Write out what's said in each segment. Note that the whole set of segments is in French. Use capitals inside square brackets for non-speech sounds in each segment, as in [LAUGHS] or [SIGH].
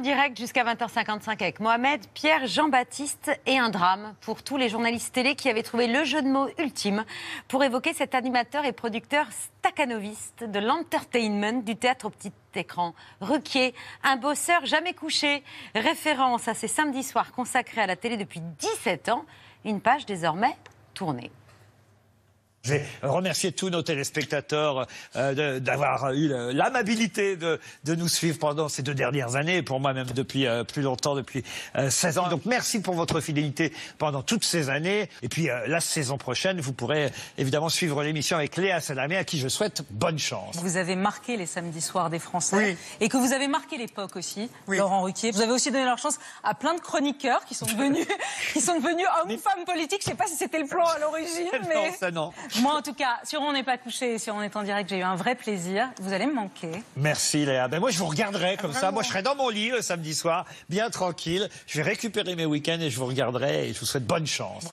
direct jusqu'à 20h55 avec Mohamed, Pierre, Jean-Baptiste et un drame pour tous les journalistes télé qui avaient trouvé le jeu de mots ultime pour évoquer cet animateur et producteur staccanoviste de l'entertainment du théâtre au petit écran. Ruquier, un bosseur jamais couché, référence à ces samedis soirs consacrés à la télé depuis 17 ans, une page désormais tournée. Je vais remercier tous nos téléspectateurs euh, d'avoir eu l'amabilité de, de nous suivre pendant ces deux dernières années, pour moi même depuis euh, plus longtemps, depuis euh, 16 ans. Donc merci pour votre fidélité pendant toutes ces années. Et puis euh, la saison prochaine, vous pourrez évidemment suivre l'émission avec Léa Salamé, à qui je souhaite bonne chance. Vous avez marqué les samedis soirs des Français Oui. et que vous avez marqué l'époque aussi, Laurent Ruquier. Vous avez aussi donné leur chance à plein de chroniqueurs qui sont [LAUGHS] devenus, qui sont devenus hommes ou femmes politiques. Je sais pas si c'était le plan à l'origine, mais Non, ça non. [LAUGHS] moi en tout cas, sur On n'est pas couché et sur On est en direct, j'ai eu un vrai plaisir. Vous allez me manquer. Merci Léa. Ben moi je vous regarderai comme ça. Moi je serai dans mon lit le samedi soir, bien tranquille. Je vais récupérer mes week-ends et je vous regarderai et je vous souhaite bonne chance.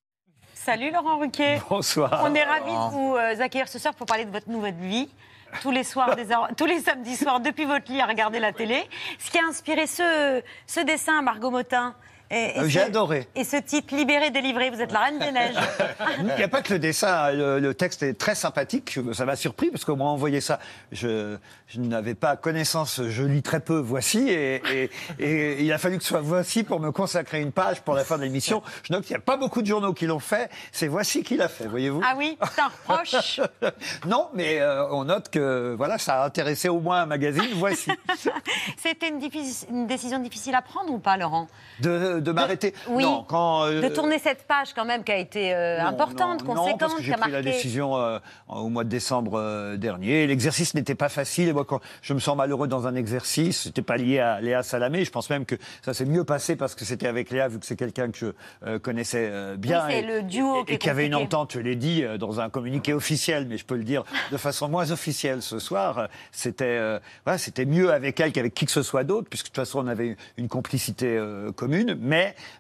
Salut Laurent Ruquier. Bonsoir. On est ravis de vous euh, accueillir ce soir pour parler de votre nouvelle vie. Tous les soirs, tous les samedis soirs, depuis votre lit à regarder la télé. Ce qui a inspiré ce, ce dessin à Margot Motin. Euh, j'ai adoré. Et ce titre, Libéré, délivré, vous êtes la reine des neiges. Il n'y a pas que le dessin, le, le texte est très sympathique. Ça m'a surpris parce qu'on m'a envoyé ça. Je, je n'avais pas connaissance, je lis très peu Voici et, et- et il a fallu que ce soit Voici pour me consacrer une page pour la fin de l'émission. Je note qu'il n'y a pas beaucoup de journaux qui l'ont fait. C'est Voici qui l'a fait, voyez-vous. Ah oui, c'est un reproche. [LAUGHS] non, mais euh, on note que voilà, ça a intéressé au moins un magazine. Voici. [LAUGHS] C'était une, une décision difficile à prendre ou pas, Laurent? De, de m'arrêter. Oui. Non, quand euh, De tourner cette page quand même qui a été euh, Non, importante, non, conséquente, parce que j'ai pris la décision euh, au mois de décembre euh, dernier. L'exercice n'était pas facile. Et moi, quand je me sens malheureux dans un exercice, c'était pas lié à Léa Salamé. Je pense même que ça s'est mieux passé parce que c'était avec Léa, vu que c'est quelqu'un que je connaissais bien. Oui, et, le duo et, qui et qui avait une entente, je l'ai dit, dans un communiqué officiel, mais je peux le dire de façon moins officielle ce soir. C'était voilà, c'était mieux avec elle qu'avec qui que ce soit d'autre, puisque de toute façon on avait une complicité commune. Mais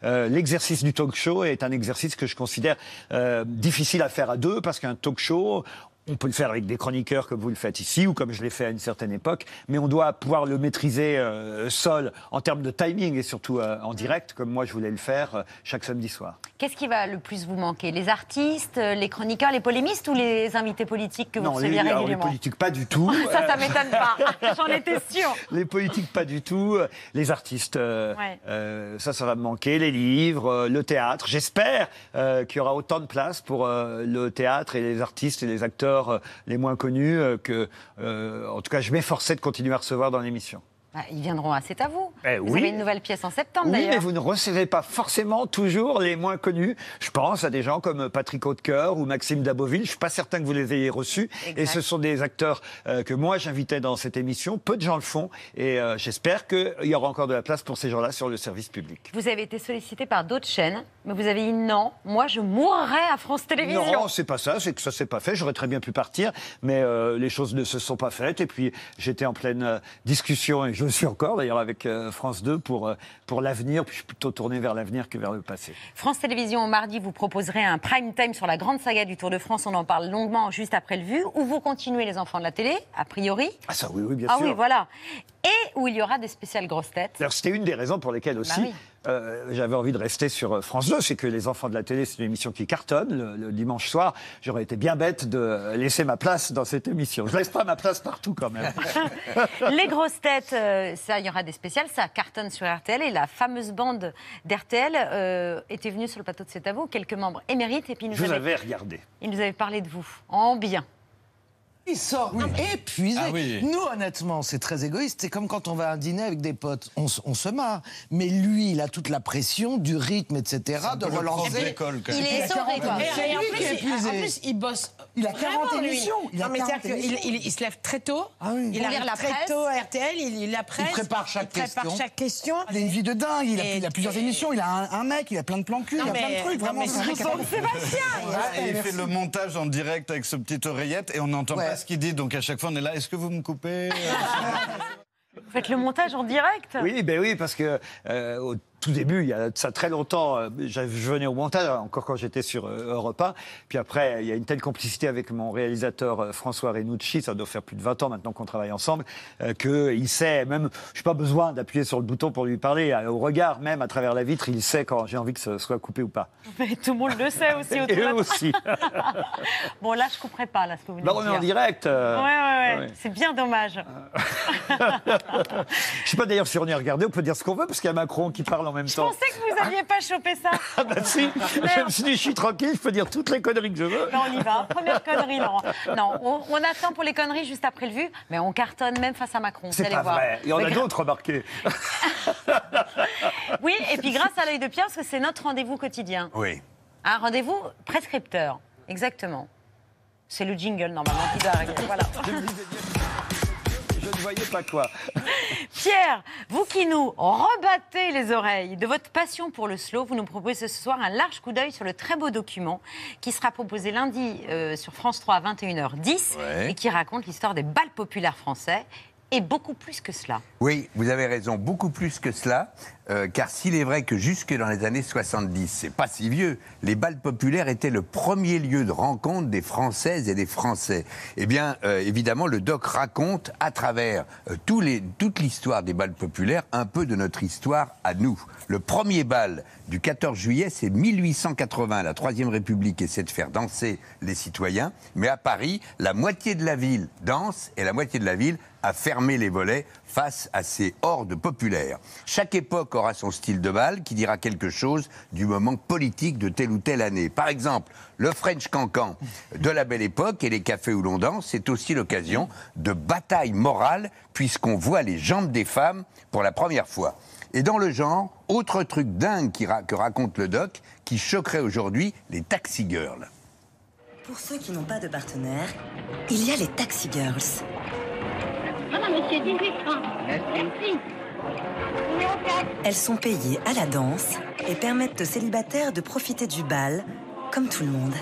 euh, l'exercice du talk show est un exercice que je considère euh, difficile à faire à deux, parce qu'un talk show, on peut le faire avec des chroniqueurs comme vous le faites ici ou comme je l'ai fait à une certaine époque, mais on doit pouvoir le maîtriser euh, seul en termes de timing et surtout euh, en direct, comme moi je voulais le faire euh, chaque samedi soir. Qu'est-ce qui va le plus vous manquer? Les artistes, les chroniqueurs, les polémistes ou les invités politiques que vous non, les, receviez alors, les régulièrement? politiques pas du tout. [LAUGHS] Ça, ça m'étonne pas. [LAUGHS] J'en étais sûre. Les politiques, pas du tout. Les artistes, Ouais. ça, ça va me manquer. Les livres, le théâtre. J'espère qu'il y aura autant de place pour le théâtre et les artistes et les acteurs euh, les moins connus euh, que, euh, en tout cas, je m'efforçais de continuer à recevoir dans l'émission. Bah, ils viendront à C'est à vous. Eh vous oui. avez une nouvelle pièce en septembre Oui, mais vous ne recevez pas forcément toujours les moins connus. Je pense à des gens comme Patrick Hautecoeur ou Maxime Daboville. Je suis pas certain que vous les ayez reçus. Exact. Et ce sont des acteurs euh, que moi j'invitais dans cette émission. Peu de gens le font. Et euh, j'espère qu'il y aura encore de la place pour ces gens-là sur le service public. Vous avez été sollicité par d'autres chaînes, mais vous avez dit non, moi je mourrai à France Télévisions. Non, c'est pas ça, c'est que ça s'est pas fait. J'aurais très bien pu partir, mais euh, les choses ne se sont pas faites. Et puis j'étais en pleine euh, discussion, et je le suis encore d'ailleurs avec euh, France 2 pour, pour l'avenir. Puis je suis plutôt tourné vers l'avenir que vers le passé. France Télévisions, mardi, vous proposerez un prime time sur la grande saga du Tour de France. On en parle longuement juste après le vu. Où vous continuez les enfants de la télé, a priori. Ah ça, oui, oui, bien ah sûr. oui, voilà. Et où il y aura des spéciales grosses têtes. D'ailleurs, C'était une des raisons pour lesquelles aussi Bah oui. euh, j'avais envie de rester sur euh, France 2, c'est que Les Enfants de la télé, c'est une émission qui cartonne le, le dimanche soir. J'aurais été bien bête de laisser ma place dans cette émission. Je laisse pas ma place partout quand même. [LAUGHS] Les grosses têtes, euh, ça, il y aura des spéciales, ça cartonne sur RTL. Et la fameuse bande d'RTL euh, était venue sur le plateau de C'est à vous, quelques membres émérites, et puis nous, Je regardé. il nous avait parlé de vous, en bien. Il sort épuisé. Ah oui. Nous, honnêtement, c'est très égoïste. C'est comme quand on va à un dîner avec des potes. On, on se marre. Mais lui, il a toute la pression du rythme, etc., de relancer. Il même. est a 40 essoré, quoi. Et, en, lui plus, qui est il, épuisé. en plus, il bosse. Il a 40 vraiment, lui. émissions. Il a non, mais 40 c'est-à-dire qu'il émissions. il, il se lève très tôt. Ah oui. Il arrive la très presse. tôt à RTL. Il la presse. prépare chaque il prépare question. chaque question. Il a une vie de dingue. Il a, Et- il a plusieurs émissions. Il a un, un mec. Il a plein de plans cul. Non, il a plein de trucs. Vraiment, c'est Sébastien, il fait le montage en direct avec ce petite oreillette et on n'entend Ouais. Pas ce qu'il dit. Donc à chaque fois, on est là. Est-ce que vous me coupez? Vous faites le montage en direct Oui, ben oui, parce que euh, au tout début, il y a ça très longtemps, euh, je venais au montage, encore quand j'étais sur euh, Europe 1. Puis après, il y a une telle complicité avec mon réalisateur euh, François Renucci, ça doit faire plus de 20 ans maintenant qu'on travaille ensemble, qu'il sait, même, je n'ai pas besoin d'appuyer sur le bouton pour lui parler, au regard même, à travers la vitre, il sait quand j'ai envie que ce soit coupé ou pas. [LAUGHS] Mais tout le monde le sait aussi [LAUGHS] autour Et eux aussi. [LAUGHS] Bon, là, je couperai pas, là, ce que vous venez Bah, on est en dire. direct. euh, Ouais, ouais, ouais. ouais. C'est bien dommage. Je sais pas d'ailleurs si on est regardé, on peut dire ce qu'on veut, parce qu'il y a Macron qui parle en même Je temps. pensais que vous n'aviez pas chopé ça. Ah bah si, je me suis dit, je suis tranquille, je peux dire toutes les conneries que je veux. Non, on y va. Première connerie, Laurent. Non, on, on attend pour les conneries juste après le vu, mais on cartonne même face à Macron. vous C'est allez pas voir. vrai. Il y en Mais a d'autres, remarquez. [LAUGHS] Oui, et puis grâce à l'œil de Pierre, parce que c'est notre rendez-vous quotidien. Oui. Un rendez-vous prescripteur. Exactement. C'est le jingle, normalement, qui doit arriver. Voilà. [LAUGHS] Ne voyais pas quoi. [LAUGHS] Pierre, vous qui nous rebattez les oreilles de votre passion pour le slow, vous nous proposez ce soir un large coup d'œil sur le très beau document qui sera proposé lundi euh, sur France 3 à 21h10 Ouais. et qui raconte l'histoire des bals populaires français et beaucoup plus que cela. Oui, vous avez raison, beaucoup plus que cela, euh, car s'il est vrai que jusque dans les années 70, c'est pas si vieux, les bals populaires étaient le premier lieu de rencontre des Françaises et des Français. Eh bien, euh, évidemment, le doc raconte à travers euh, toute l'histoire des bals populaires un peu de notre histoire à nous. Le premier bal du 14 juillet, c'est 1880. La Troisième République essaie de faire danser les citoyens, mais à Paris, la moitié de la ville danse et la moitié de la ville a fermé les volets face à ces hordes populaires. Chaque époque aura son style de bal qui dira quelque chose du moment politique de telle ou telle année. Par exemple, le French Cancan de la belle époque et les cafés où l'on danse, c'est aussi l'occasion de bataille morale puisqu'on voit les jambes des femmes pour la première fois. Et dans le genre, autre truc dingue qui que raconte le doc qui choquerait aujourd'hui les taxi girls. Pour ceux qui n'ont pas de partenaire, il y a les Taxi Girls. Voilà, monsieur, 18 francs. Merci. Elles sont payées à la danse et permettent aux célibataires de profiter du bal comme tout le monde.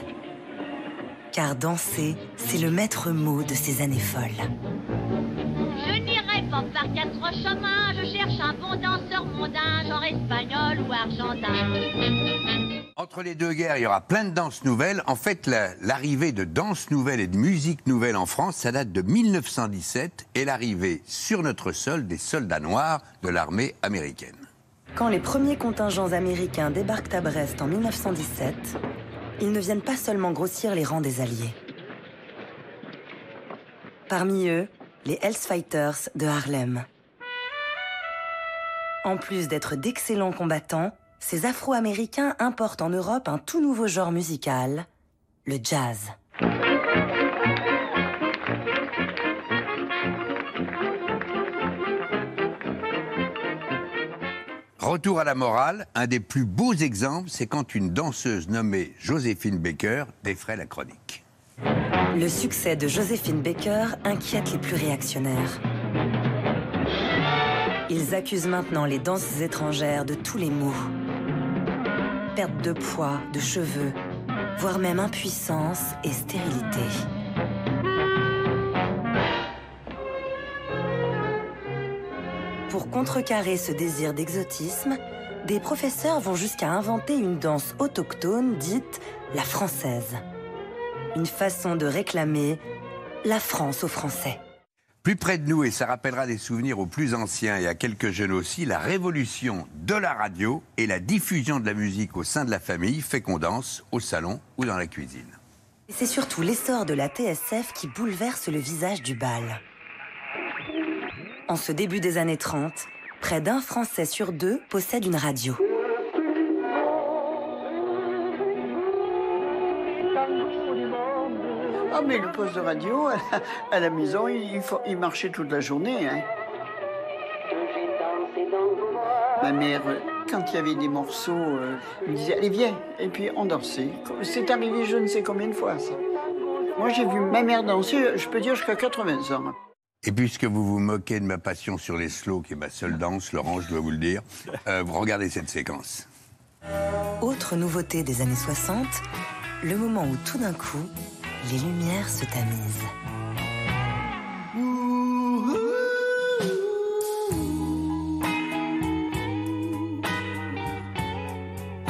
Car danser, c'est le maître mot de ces années folles. Je n'irai pas par quatre chemins. Je cherche un bon danseur mondain, genre espagnol ou argentin. Entre les deux guerres, il y aura plein de danses nouvelles. En fait, la- l'arrivée de danses nouvelles et de musique nouvelle en France, ça date de 1917 et l'arrivée sur notre sol des soldats noirs de l'armée américaine. Quand les premiers contingents américains débarquent à Brest en 1917, ils ne viennent pas seulement grossir les rangs des Alliés. Parmi eux, les Hells Fighters de Harlem. En plus d'être d'excellents combattants, ces Afro-Américains importent en Europe un tout nouveau genre musical, le jazz. Retour à la morale, un des plus beaux exemples, c'est quand une danseuse nommée Joséphine Baker défraie la chronique. Le succès de Joséphine Baker inquiète les plus réactionnaires. Ils accusent maintenant les danses étrangères de tous les maux. Perte de poids, de cheveux, voire même impuissance et stérilité. Pour contrecarrer ce désir d'exotisme, des professeurs vont jusqu'à inventer une danse autochtone dite la française. Une façon de réclamer la France aux Français. Plus près de nous, et ça rappellera des souvenirs aux plus anciens et à quelques jeunes aussi, la révolution de la radio et la diffusion de la musique au sein de la famille fait qu'on danse au salon ou dans la cuisine. C'est surtout l'essor de la TSF qui bouleverse le visage du bal. En ce début des années 30, près d'un Français sur deux possède une radio. Ah, mais le poste de radio, à la maison, il, faut- il marchait toute la journée. hein. Ma mère, quand il y avait des morceaux, euh, me disait Allez, viens. Et puis on dansait. C'est arrivé je ne sais combien de fois, ça. Moi, j'ai vu ma mère danser, je peux dire, jusqu'à 80 ans. Et puisque vous vous moquez de ma passion sur les slows, qui est ma seule danse, Laurent, je dois vous le dire, euh, vous regardez cette séquence. Autre nouveauté des années 60, le moment où tout d'un coup, les lumières se tamisent.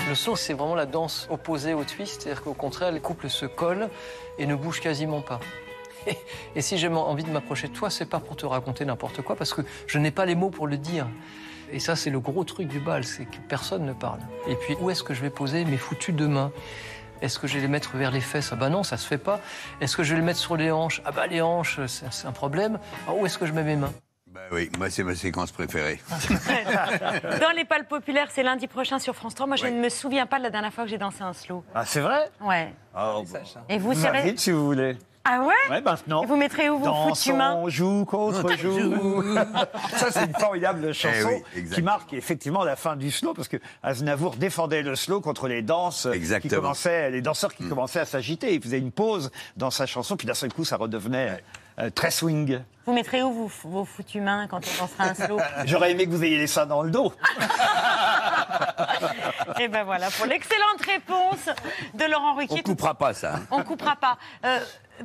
Le slow, c'est vraiment la danse opposée au twist, c'est-à-dire qu'au contraire, les couples se collent et ne bougent quasiment pas. Et, [LAUGHS] et si j'ai envie de m'approcher de toi, c'est pas pour te raconter n'importe quoi, parce que je n'ai pas les mots pour le dire. Et ça, c'est le gros truc du bal, c'est que personne ne parle. Et puis, où est-ce que je vais poser mes foutues deux mains? Est-ce que je vais les mettre vers les fesses? Ah bah non, ça se fait pas. Est-ce que je vais les mettre sur les hanches? Ah bah les hanches, c'est un problème. Ah, où est-ce que je mets mes mains? Bah oui, moi c'est ma séquence préférée. [LAUGHS] Dans les pales populaires, c'est lundi prochain sur France 3. Moi, je ne me souviens pas de la dernière fois que j'ai dansé un slow. Ah, c'est vrai? Ouais. Oh, Et vous, Vous serez- m'invitez si vous voulez. Ah ouais Ouais, maintenant. Et vous mettrez où vos foutus mains Dansons, [LAUGHS] joue contre joue. [LAUGHS] Ça, c'est une formidable chanson Eh oui, exactement. qui marque effectivement la fin du slow, parce que Aznavour défendait le slow contre les danses qui commençaient, les danseurs Mm. qui commençaient à s'agiter. Il faisait une pause dans sa chanson, puis d'un seul coup, ça redevenait euh, très swing. Vous mettrez où vous, vos foutus mains quand on dansera un slow [LAUGHS] J'aurais aimé que vous ayez les seins dans le dos. Et ben voilà, pour l'excellente réponse de Laurent On Ruquier. coupera pas ça. hein. On coupera pas. Euh,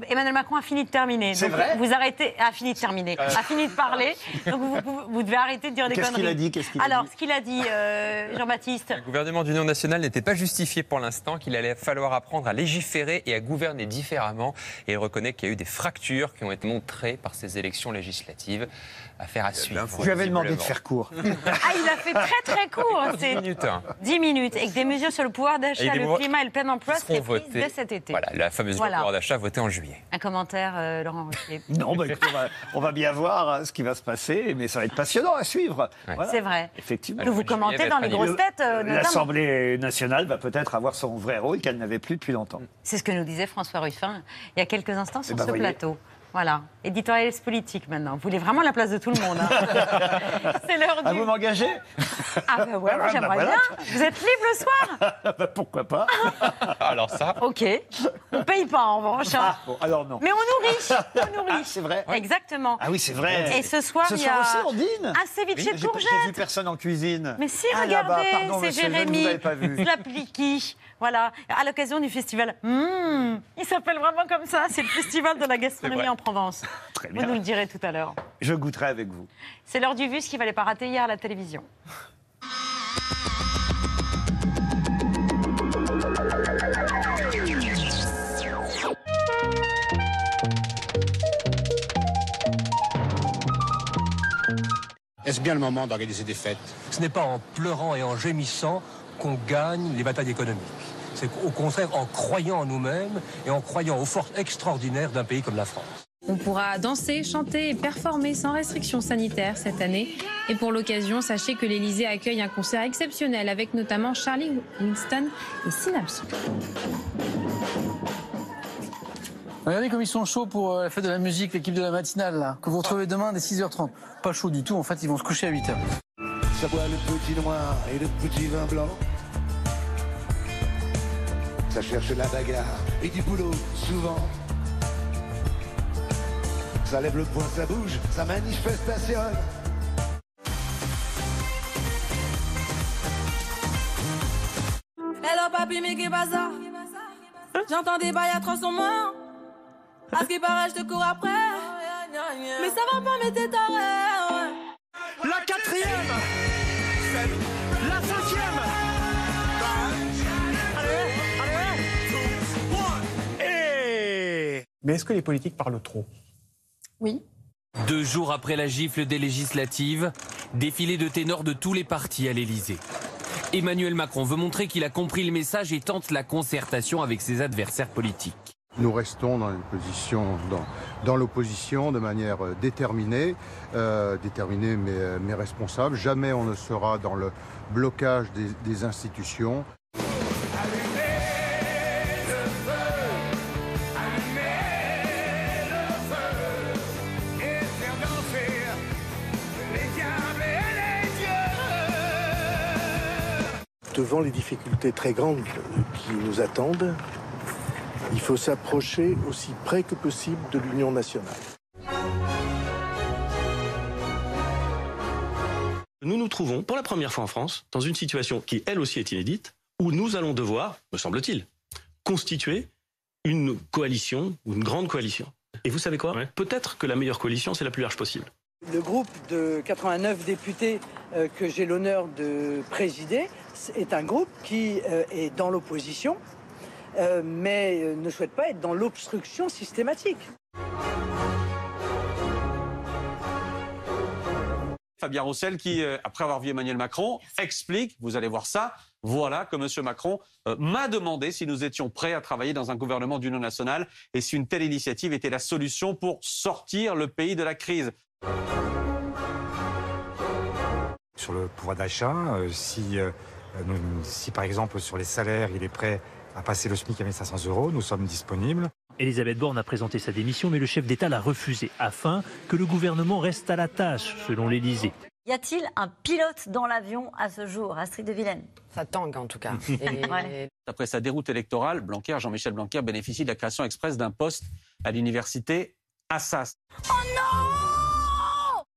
Emmanuel Macron a fini de terminer. C'est vrai Vous arrêtez, a fini de terminer, a fini de parler. Donc vous, vous- vous devez arrêter de dire des Qu'est-ce conneries. qu'il a dit Qu'est-ce qu'il a Alors, dit ce qu'il a dit, euh, Jean-Baptiste. Le gouvernement d'union nationale n'était pas justifié pour l'instant, qu'il allait falloir apprendre à légiférer et à gouverner différemment. Et il reconnaît qu'il y a eu des fractures qui ont été montrées par ces élections législatives. Affaire à suivre. Je lui avais demandé de faire court. Ah, il a fait très très court. [LAUGHS] hein, C'est 10 minutes. hein. 10 minutes. Et que des mesures sur le pouvoir d'achat, le climat et le plein emploi seront seraient prises votés. dès cet été. Voilà, la fameuse loi Voilà. pouvoir d'achat votée en juillet. Un commentaire, euh, Laurent Ruquier. [LAUGHS] Non, bah, on, va, on va bien voir hein, ce qui va se passer, mais ça va être passionnant à suivre. Voilà. C'est vrai. Effectivement. Que vous commentez dans les grosses têtes, euh. L'Assemblée nationale va peut-être avoir son vrai rôle qu'elle n'avait plus depuis longtemps. C'est ce que nous disait François Ruffin il y a quelques instants sur Eh ben, ce voyez. plateau. Voilà, éditorialiste politique maintenant. Vous voulez vraiment la place de tout le monde. hein. [LAUGHS] C'est l'heure Ah, du... vous m'engagez? Ah ben ouais, moi, Ah, bah j'aimerais voilà. bien. Vous êtes libre le soir? [LAUGHS] Bah, Pourquoi pas [LAUGHS] Alors ça, Ok. On paye pas en revanche. hein. Ah, bon, alors non. Mais on nourrit. On nourrit. Ah, c'est vrai Exactement. Ah oui, c'est vrai. Et ce soir, Ce il y soir a aussi, on dîne? un ceviche Oui, de j'ai- J'ai courgettes. vu personne en cuisine. Mais si, Ah, regardez, c'est monsieur, je ne Jérémy vous pas vu. Slapliki. Voilà, à l'occasion du festival. Mmh, il s'appelle vraiment comme ça, c'est le festival de la gastronomie en Provence. [LAUGHS] Très Vous nous le direz tout à l'heure. Je goûterai avec vous. C'est l'heure du vu, ce qu'il fallait pas rater hier à la télévision. Est-ce bien le moment d'organiser des fêtes? Ce n'est pas en pleurant et en gémissant qu'on gagne les batailles économiques. C'est au contraire en croyant en nous-mêmes et en croyant aux forces extraordinaires d'un pays comme la France. On pourra danser, chanter et performer sans restrictions sanitaires cette année. Et pour l'occasion, sachez que l'Elysée accueille un concert exceptionnel avec notamment Charlie Winston et Synapse. Regardez comme ils sont chauds pour euh, la fête de la musique, l'équipe de la matinale, là, que vous retrouvez demain dès 6h30. Pas chaud du tout, en fait, ils vont se coucher à 8h. Ça boit le petit noir et le petit vin blanc? Ça cherche la bagarre et du boulot souvent. Ça lève le poing, ça bouge, ça manifestation. Hello papi, mais qu'est pas ça? J'entends des bails atroces en moi. À ce qui paraît, je te cours après. Mais ça va pas, mais t'es taré. La quatrième La cinquième Mais est-ce que les politiques parlent trop? Oui. Deux jours après la gifle des législatives, défilé de ténors de tous les partis à l'Élysée. Emmanuel Macron veut montrer qu'il a compris le message et tente la concertation avec ses adversaires politiques. Nous restons dans une position, dans, l'opposition de manière euh, déterminée, euh, déterminée mais, euh, mais responsable. Jamais on ne sera dans le blocage des, des institutions. Devant les difficultés très grandes qui nous attendent, il faut s'approcher aussi près que possible de l'Union nationale. Nous nous trouvons pour la première fois en France dans une situation qui elle aussi est inédite, où nous allons devoir, me semble-t-il, constituer une coalition ou une grande coalition. Et vous savez quoi Peut-être que la meilleure coalition, c'est la plus large possible. Le groupe de 89 députés euh, que j'ai l'honneur de présider est un groupe qui euh, est dans l'opposition, euh, mais euh, ne souhaite pas être dans l'obstruction systématique. Fabien Roussel qui, euh, après avoir vu Emmanuel Macron, explique, vous allez voir ça, voilà que M. Macron euh, m'a demandé si nous étions prêts à travailler dans un gouvernement d'union nationale et si une telle initiative était la solution pour sortir le pays de la crise. Sur le pouvoir d'achat, euh, si, euh, si par exemple sur les salaires, il est prêt à passer le SMIC à 1500 euros, nous sommes disponibles. Elisabeth Borne a présenté sa démission, mais le chef d'État l'a refusée, afin que le gouvernement reste à la tâche, selon l'Élysée. Y a-t-il un pilote dans l'avion à ce jour, Astrid de Vilaine? Ça tangue en tout cas. [LAUGHS] Ouais. Après sa déroute électorale, Blanquer, Jean-Michel Blanquer bénéficie de la création express d'un poste à l'université Assas.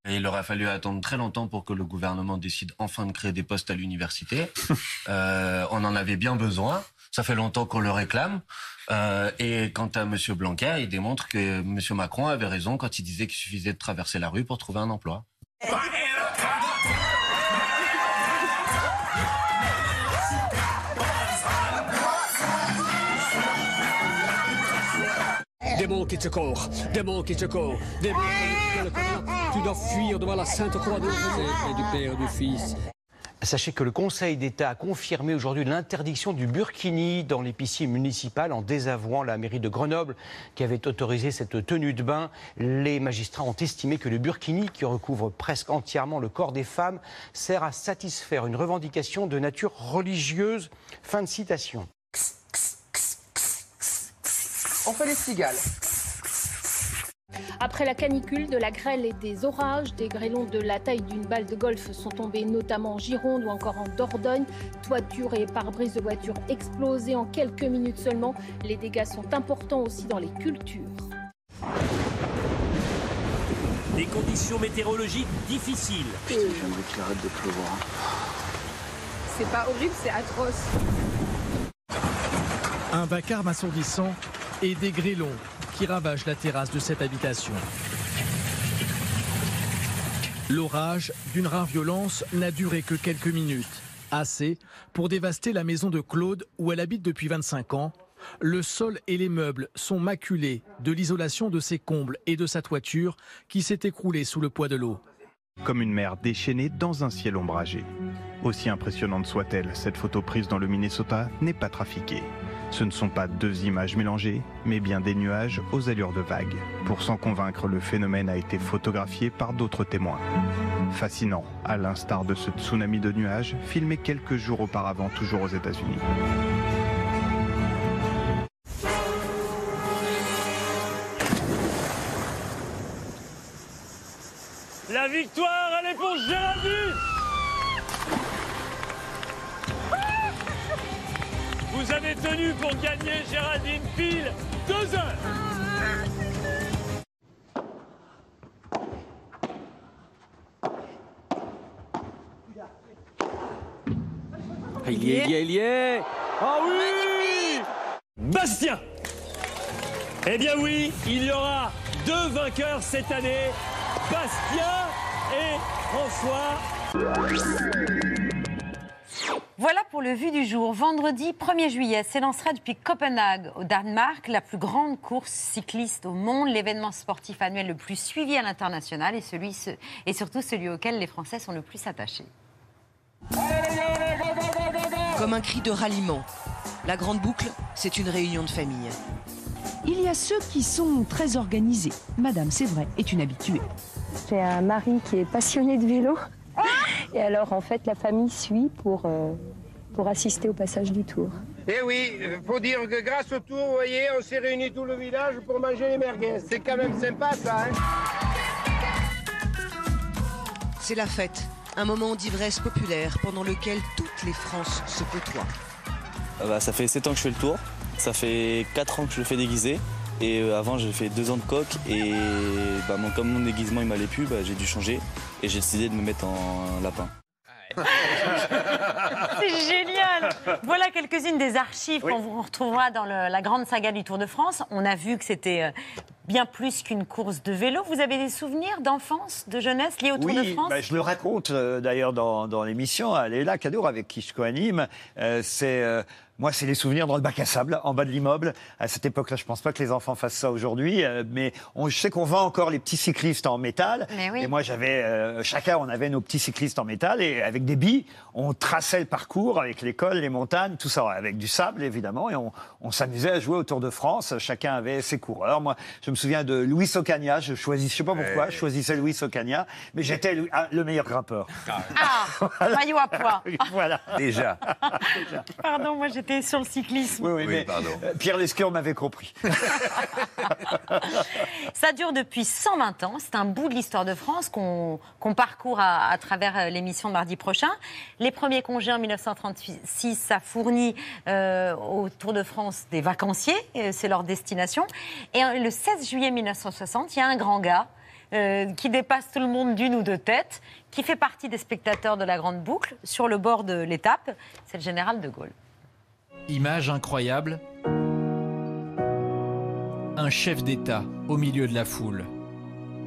Et il aura fallu attendre très longtemps pour que le gouvernement décide enfin de créer des postes à l'université. [LAUGHS] Euh, on en avait bien besoin. Ça fait longtemps qu'on le réclame. Euh, et quant à M. Blanquer, il démontre que M. Macron avait raison quand il disait qu'il suffisait de traverser la rue pour trouver un emploi. Démon qui te court, démon qui te court, démon qui te. Tu dois fuir devant la sainte croix de et du Père et du Fils. Sachez que le Conseil d'État a confirmé aujourd'hui l'interdiction du burkini dans les piscines en désavouant la mairie de Grenoble qui avait autorisé cette tenue de bain. Les magistrats ont estimé que le burkini, qui recouvre presque entièrement le corps des femmes, sert à satisfaire une revendication de nature religieuse. Fin de citation. On fait les cigales. Après la canicule, de la grêle et des orages, des grêlons de la taille d'une balle de golf sont tombés notamment en Gironde ou encore en Dordogne. Toitures et pare-brise de voitures explosées en quelques minutes seulement. Les dégâts sont importants aussi dans les cultures. Des conditions météorologiques difficiles. J'aimerais qu'il arrête de pleuvoir. C'est pas horrible, c'est atroce. Un vacarme assourdissant et des grêlons qui ravagent la terrasse de cette habitation. L'orage, d'une rare violence, n'a duré que quelques minutes. Assez pour dévaster la maison de Claude où elle habite depuis 25 ans. Le sol et les meubles sont maculés de l'isolation de ses combles et de sa toiture qui s'est écroulée sous le poids de l'eau. Comme une mer déchaînée dans un ciel ombragé. Aussi impressionnante soit-elle, cette photo prise dans le Minnesota n'est pas trafiquée. Ce ne sont pas deux images mélangées, mais bien des nuages aux allures de vagues. Pour s'en convaincre, le phénomène a été photographié par d'autres témoins. Fascinant, à l'instar de ce tsunami de nuages filmé quelques jours auparavant toujours aux États-Unis. La victoire, elle est pour Vous avez tenu pour gagner Géraldine pile. Deux heures. Il y est, il y est, il y est. Ah oui. Bastien. Eh bien oui, il y aura deux vainqueurs cette année, Bastien et François. Voilà pour le vu du jour. Vendredi 1er juillet s'élancera depuis Copenhague au Danemark la plus grande course cycliste au monde, l'événement sportif annuel le plus suivi à l'international et, celui, et surtout celui auquel les Français sont le plus attachés. Comme un cri de ralliement. La grande boucle, c'est une réunion de famille. Il y a ceux qui sont très organisés. Madame, c'est vrai, est une habituée. J'ai un mari qui est passionné de vélo. Et alors, en fait, la famille suit pour, euh, pour assister au passage du tour. Eh oui, euh, faut dire que grâce au tour, vous voyez, on s'est réunis tout le village pour manger les merguez. C'est quand même sympa, ça, hein C'est la fête, un moment d'ivresse populaire pendant lequel toutes les Frances se côtoient. Ah bah, ça fait 7 ans que je fais le tour. Ça fait 4 ans que je le fais déguisé. Et euh, avant, j'ai fait 2 ans de coq. Et bah, mon- comme mon déguisement, il m'allait plus, bah, j'ai dû changer. Et j'ai décidé de me mettre en lapin. [LAUGHS] C'est génial Voilà quelques-unes des archives qu'on vous retrouvera dans le- la grande saga du Tour de France. On a vu que c'était euh, bien plus qu'une course de vélo. Vous avez des souvenirs d'enfance, de jeunesse liés au Tour de France bah, je le raconte euh, d'ailleurs dans, dans l'émission. Elle est là, Cadour, avec qui je co-anime. Euh, c'est. euh, moi, c'est les souvenirs dans le bac à sable, en bas de l'immeuble. À cette époque-là, je pense pas que les enfants fassent ça aujourd'hui, euh, mais on, je sais qu'on vend encore les petits cyclistes en métal. Oui. Et moi, j'avais, euh, chacun, on avait nos petits cyclistes en métal et avec des billes, on traçait le parcours avec l'école, les montagnes, tout ça, avec du sable évidemment, et on, on s'amusait à jouer au Tour de France. Chacun avait ses coureurs. Moi, je me souviens de Louis Ocaña. Je choisis, je sais pas pourquoi, je choisissais Louis Ocaña, mais j'étais le, ah, le meilleur grimpeur. Ah, maillot à poids. [LAUGHS] voilà. [LAUGHS] Déjà. Pardon, moi j'étais sur le cyclisme. Oui, oui, mais euh, Pierre Lescure m'avait compris. [LAUGHS] Ça dure depuis 120 ans. C'est un bout de l'histoire de France qu'on parcourt à, à travers euh, l'émission de mardi prochain. Les premiers congés en 1936, ça fournit euh, au Tour de France des vacanciers. C'est leur destination. Et le 16 juillet 1960, il y a un grand gars. euh, qui dépasse tout le monde d'une ou deux têtes, qui fait partie des spectateurs de la Grande Boucle sur le bord de l'étape, c'est le général de Gaulle. Image incroyable. Un chef d'État au milieu de la foule.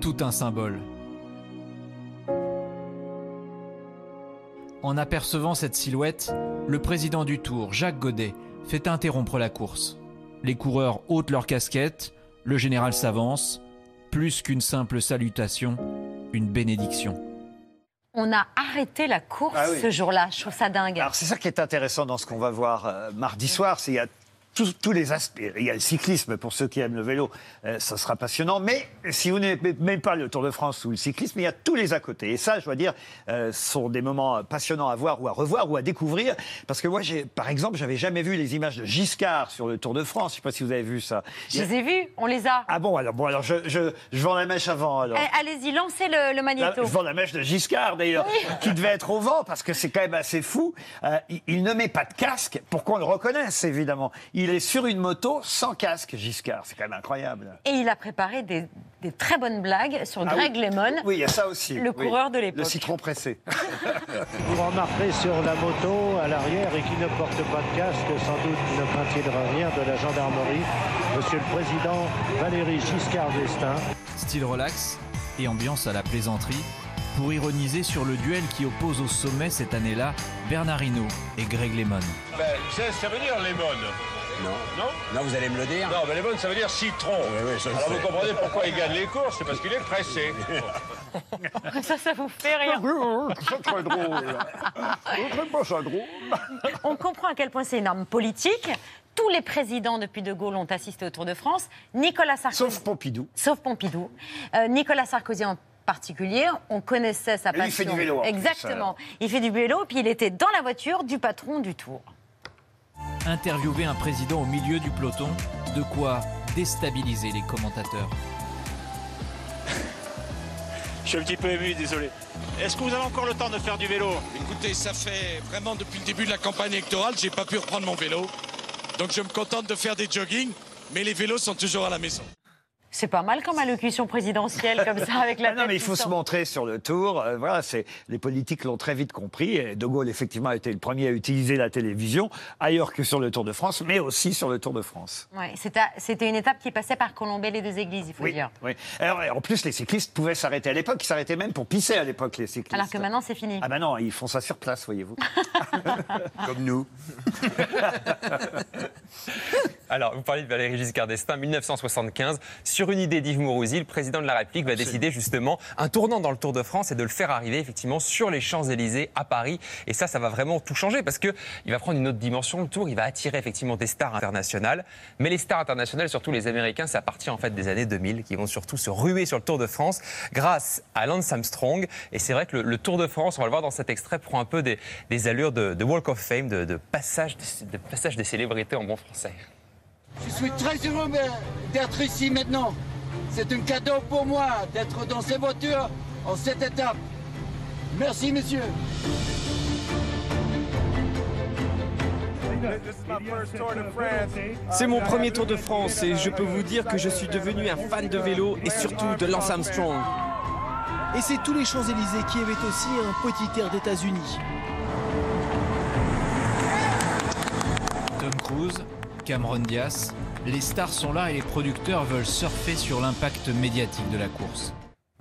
Tout un symbole. En apercevant cette silhouette, le président du Tour, Jacques Godet, fait interrompre la course. Les coureurs ôtent leurs casquettes, le général s'avance. Plus qu'une simple salutation, une bénédiction. On a arrêté la course Ah oui. ce jour-là. Je trouve ça dingue. Alors c'est ça qui est intéressant dans ce qu'on va voir euh, mardi soir, c'est il y a tous, tous les aspects. Il y a le cyclisme pour ceux qui aiment le vélo, euh, ça sera passionnant. Mais si vous n'aimez même pas le Tour de France ou le cyclisme, il y a tous les à côté. Et ça, je dois dire, euh, sont des moments passionnants à voir ou à revoir ou à découvrir. Parce que moi, par exemple, j'avais jamais vu les images de Giscard sur le Tour de France. Je sais pas si vous avez vu ça. Je les ai vus, on les a. Ah bon, alors bon, alors je, je, je vends la mèche avant. Alors. Eh, Allez-y, lancez le, le magnéto. je vends la mèche de Giscard d'ailleurs, qui devait être au vent parce que c'est quand même assez fou. Euh, il, il ne met pas de casque pour qu'on le reconnaisse évidemment. Il est sur une moto sans casque, Giscard. C'est quand même incroyable. Et il a préparé des, des très bonnes blagues sur Ah Greg oui. Lemon, Oui, il y a ça aussi. le oui. coureur de Le l'époque. citron pressé. [LAUGHS] Vous remarquerez sur la moto à l'arrière et qui ne porte pas de casque, sans doute ne peut-il rien de la gendarmerie, Monsieur le Président Valéry Giscard d'Estaing. Style relax et ambiance à la plaisanterie pour ironiser sur le duel qui oppose au sommet cette année-là Bernard Hinault et Greg Lemon. Ben, ça, ça veut dire lemon? Non. Non Non, vous allez me le dire. Non, ben lemon, ça veut dire citron. je le Alors sais. vous comprenez pourquoi il gagne les courses, c'est parce qu'il est pressé. [LAUGHS] Ça, ça vous fait rire. C'est très drôle. C'est pas ça drôle. On comprend à quel point c'est une arme politique. Tous les présidents depuis De Gaulle ont assisté au Tour de France. Nicolas Sarkozy. Sauf Pompidou. Sauf Pompidou. Euh, Nicolas Sarkozy en particulier, on connaissait sa Et passion. il fait du vélo, Exactement. Il fait du vélo, puis il était dans la voiture du patron du Tour. Interviewer un président au milieu du peloton, de quoi déstabiliser les commentateurs. [LAUGHS] Je suis un petit peu ému, désolé. Est-ce que vous avez encore le temps de faire du vélo? Écoutez, ça fait vraiment depuis le début de la campagne électorale, j'ai pas pu reprendre mon vélo. Donc je me contente de faire des jogging, mais les vélos sont toujours à la maison. C'est pas mal comme allocution présidentielle, comme ça, avec la [LAUGHS] Ah non, tête mais il faut se montrer sur le tour. Euh, voilà, c'est les politiques l'ont très vite compris. Et de Gaulle, effectivement, a été le premier à utiliser la télévision ailleurs que sur le Tour de France, mais aussi sur le Tour de France. Ouais, c'était c'était une étape qui passait par Colombey les deux églises, il faut Oui, dire. oui. Alors, en plus, les cyclistes pouvaient s'arrêter à l'époque. Ils s'arrêtaient même pour pisser à l'époque, les cyclistes. Alors que maintenant, c'est fini. Ah ben non, ils font ça sur place, voyez-vous. [LAUGHS] Comme nous. [LAUGHS] Alors, vous parlez de Valéry Giscard d'Estaing, 1975. Sur une idée d'Yves Mourouzi, le président de la République va décider justement un tournant dans le Tour de France et de le faire arriver effectivement sur les Champs-Élysées à Paris. Et ça, ça va vraiment tout changer parce que il va prendre une autre dimension. Le Tour, il va attirer effectivement des stars internationales. Mais les stars internationales, surtout les Américains, c'est à partir en fait des années 2000 qui vont surtout se ruer sur le Tour de France grâce à Lance Armstrong. Et c'est vrai que le, le Tour de France, on va le voir dans cet extrait, prend un peu des, des allures de, de Walk of Fame, de, de passage, de passage des célébrités en bon français. Je suis très heureux d'être ici maintenant. C'est un cadeau pour moi d'être dans ces voitures en cette étape. Merci, messieurs. C'est mon premier Tour de France et je peux vous dire que je suis devenu un fan de vélo et surtout de Lance Armstrong. Et c'est tous les Champs-Élysées qui avaient aussi un petit air d'États-Unis. Tom Cruise, Cameron Diaz, Les stars sont là et les producteurs veulent surfer sur l'impact médiatique de la course.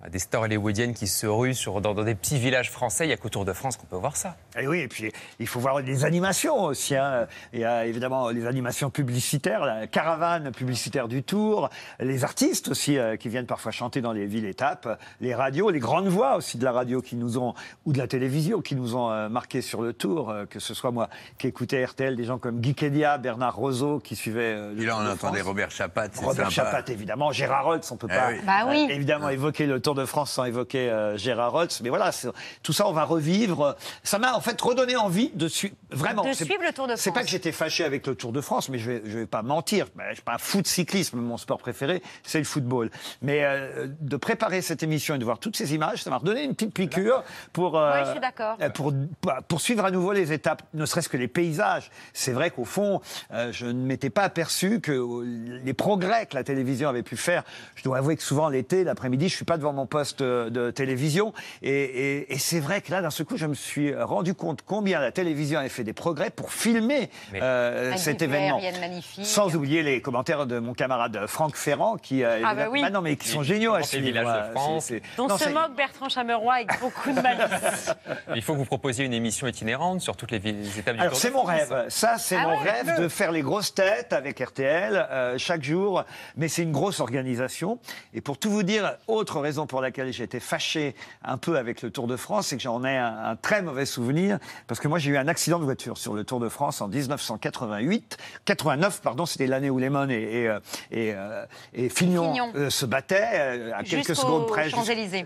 Des stars hollywoodiennes qui se ruent sur, dans, dans des petits villages français. Il n'y a qu'au Tour de France qu'on peut voir ça. Et oui, et puis il faut voir des animations aussi. hein. Il y a évidemment les animations publicitaires, la caravane publicitaire du Tour, les artistes aussi euh, qui viennent parfois chanter dans les villes étapes, les radios, les grandes voix aussi de la radio qui nous ont ou de la télévision qui nous ont euh, marqué sur le Tour, euh, que ce soit moi qui écoutais RTL, des gens comme Guy Kedia, Bernard Roseau qui suivaient. euh, on de entendait. Robert Chapat. c'est Robert sympa. Chapat, évidemment. Gérard Holtz, on peut Eh pas oui. Bah oui. évidemment évoquer le Tour de France sans évoquer euh, Gérard Holtz. Mais voilà, tout ça, on va revivre. Ça m'a en fait redonné envie de suivre. Vraiment. De suivre le Tour de C'est pas France. que j'étais fâché avec le Tour de France, mais je vais, je vais pas mentir. Ben, Je suis pas un fou de cyclisme. Mon sport préféré, c'est le football. Mais euh, de préparer cette émission et de voir toutes ces images, ça m'a redonné une petite piqûre pour. euh, je suis euh, pour, pour suivre à nouveau les étapes, ne serait-ce que les paysages. C'est vrai qu'au fond, je ne m'étais pas aperçu que les progrès que la télévision avait pu faire. Je dois avouer que souvent l'été, l'après-midi, je suis pas devant mon poste de télévision, et, et- et c'est vrai que là, d'un seul coup, je me suis rendu compte combien la télévision avait fait des progrès pour filmer euh, cet événement. Sans oublier les commentaires de mon camarade Franck Ferrand, qui euh, Ah bah oui. non mais qui sont géniaux à suivre. Dont non, se moque Bertrand Chameroy avec beaucoup de malice. [LAUGHS] Il faut que vous proposiez une émission itinérante sur toutes les, villes- les étapes du Alors c'est mon rêve. Ça, c'est Ah mon ouais, rêve de faire les grosses têtes avec RTL euh, chaque jour. Mais c'est une grosse organisation. Et pour tout vous dire, autre raison pour laquelle j'ai été fâché un peu avec le Tour de France, c'est que j'en ai un, un très mauvais souvenir. Parce que moi, j'ai eu un accident de voiture sur le Tour de France en 1988. 89, pardon, c'était l'année où Lemon et, et, euh, et, euh, et Fignon, Fignon. euh, se battaient à quelques secondes près. jusqu'-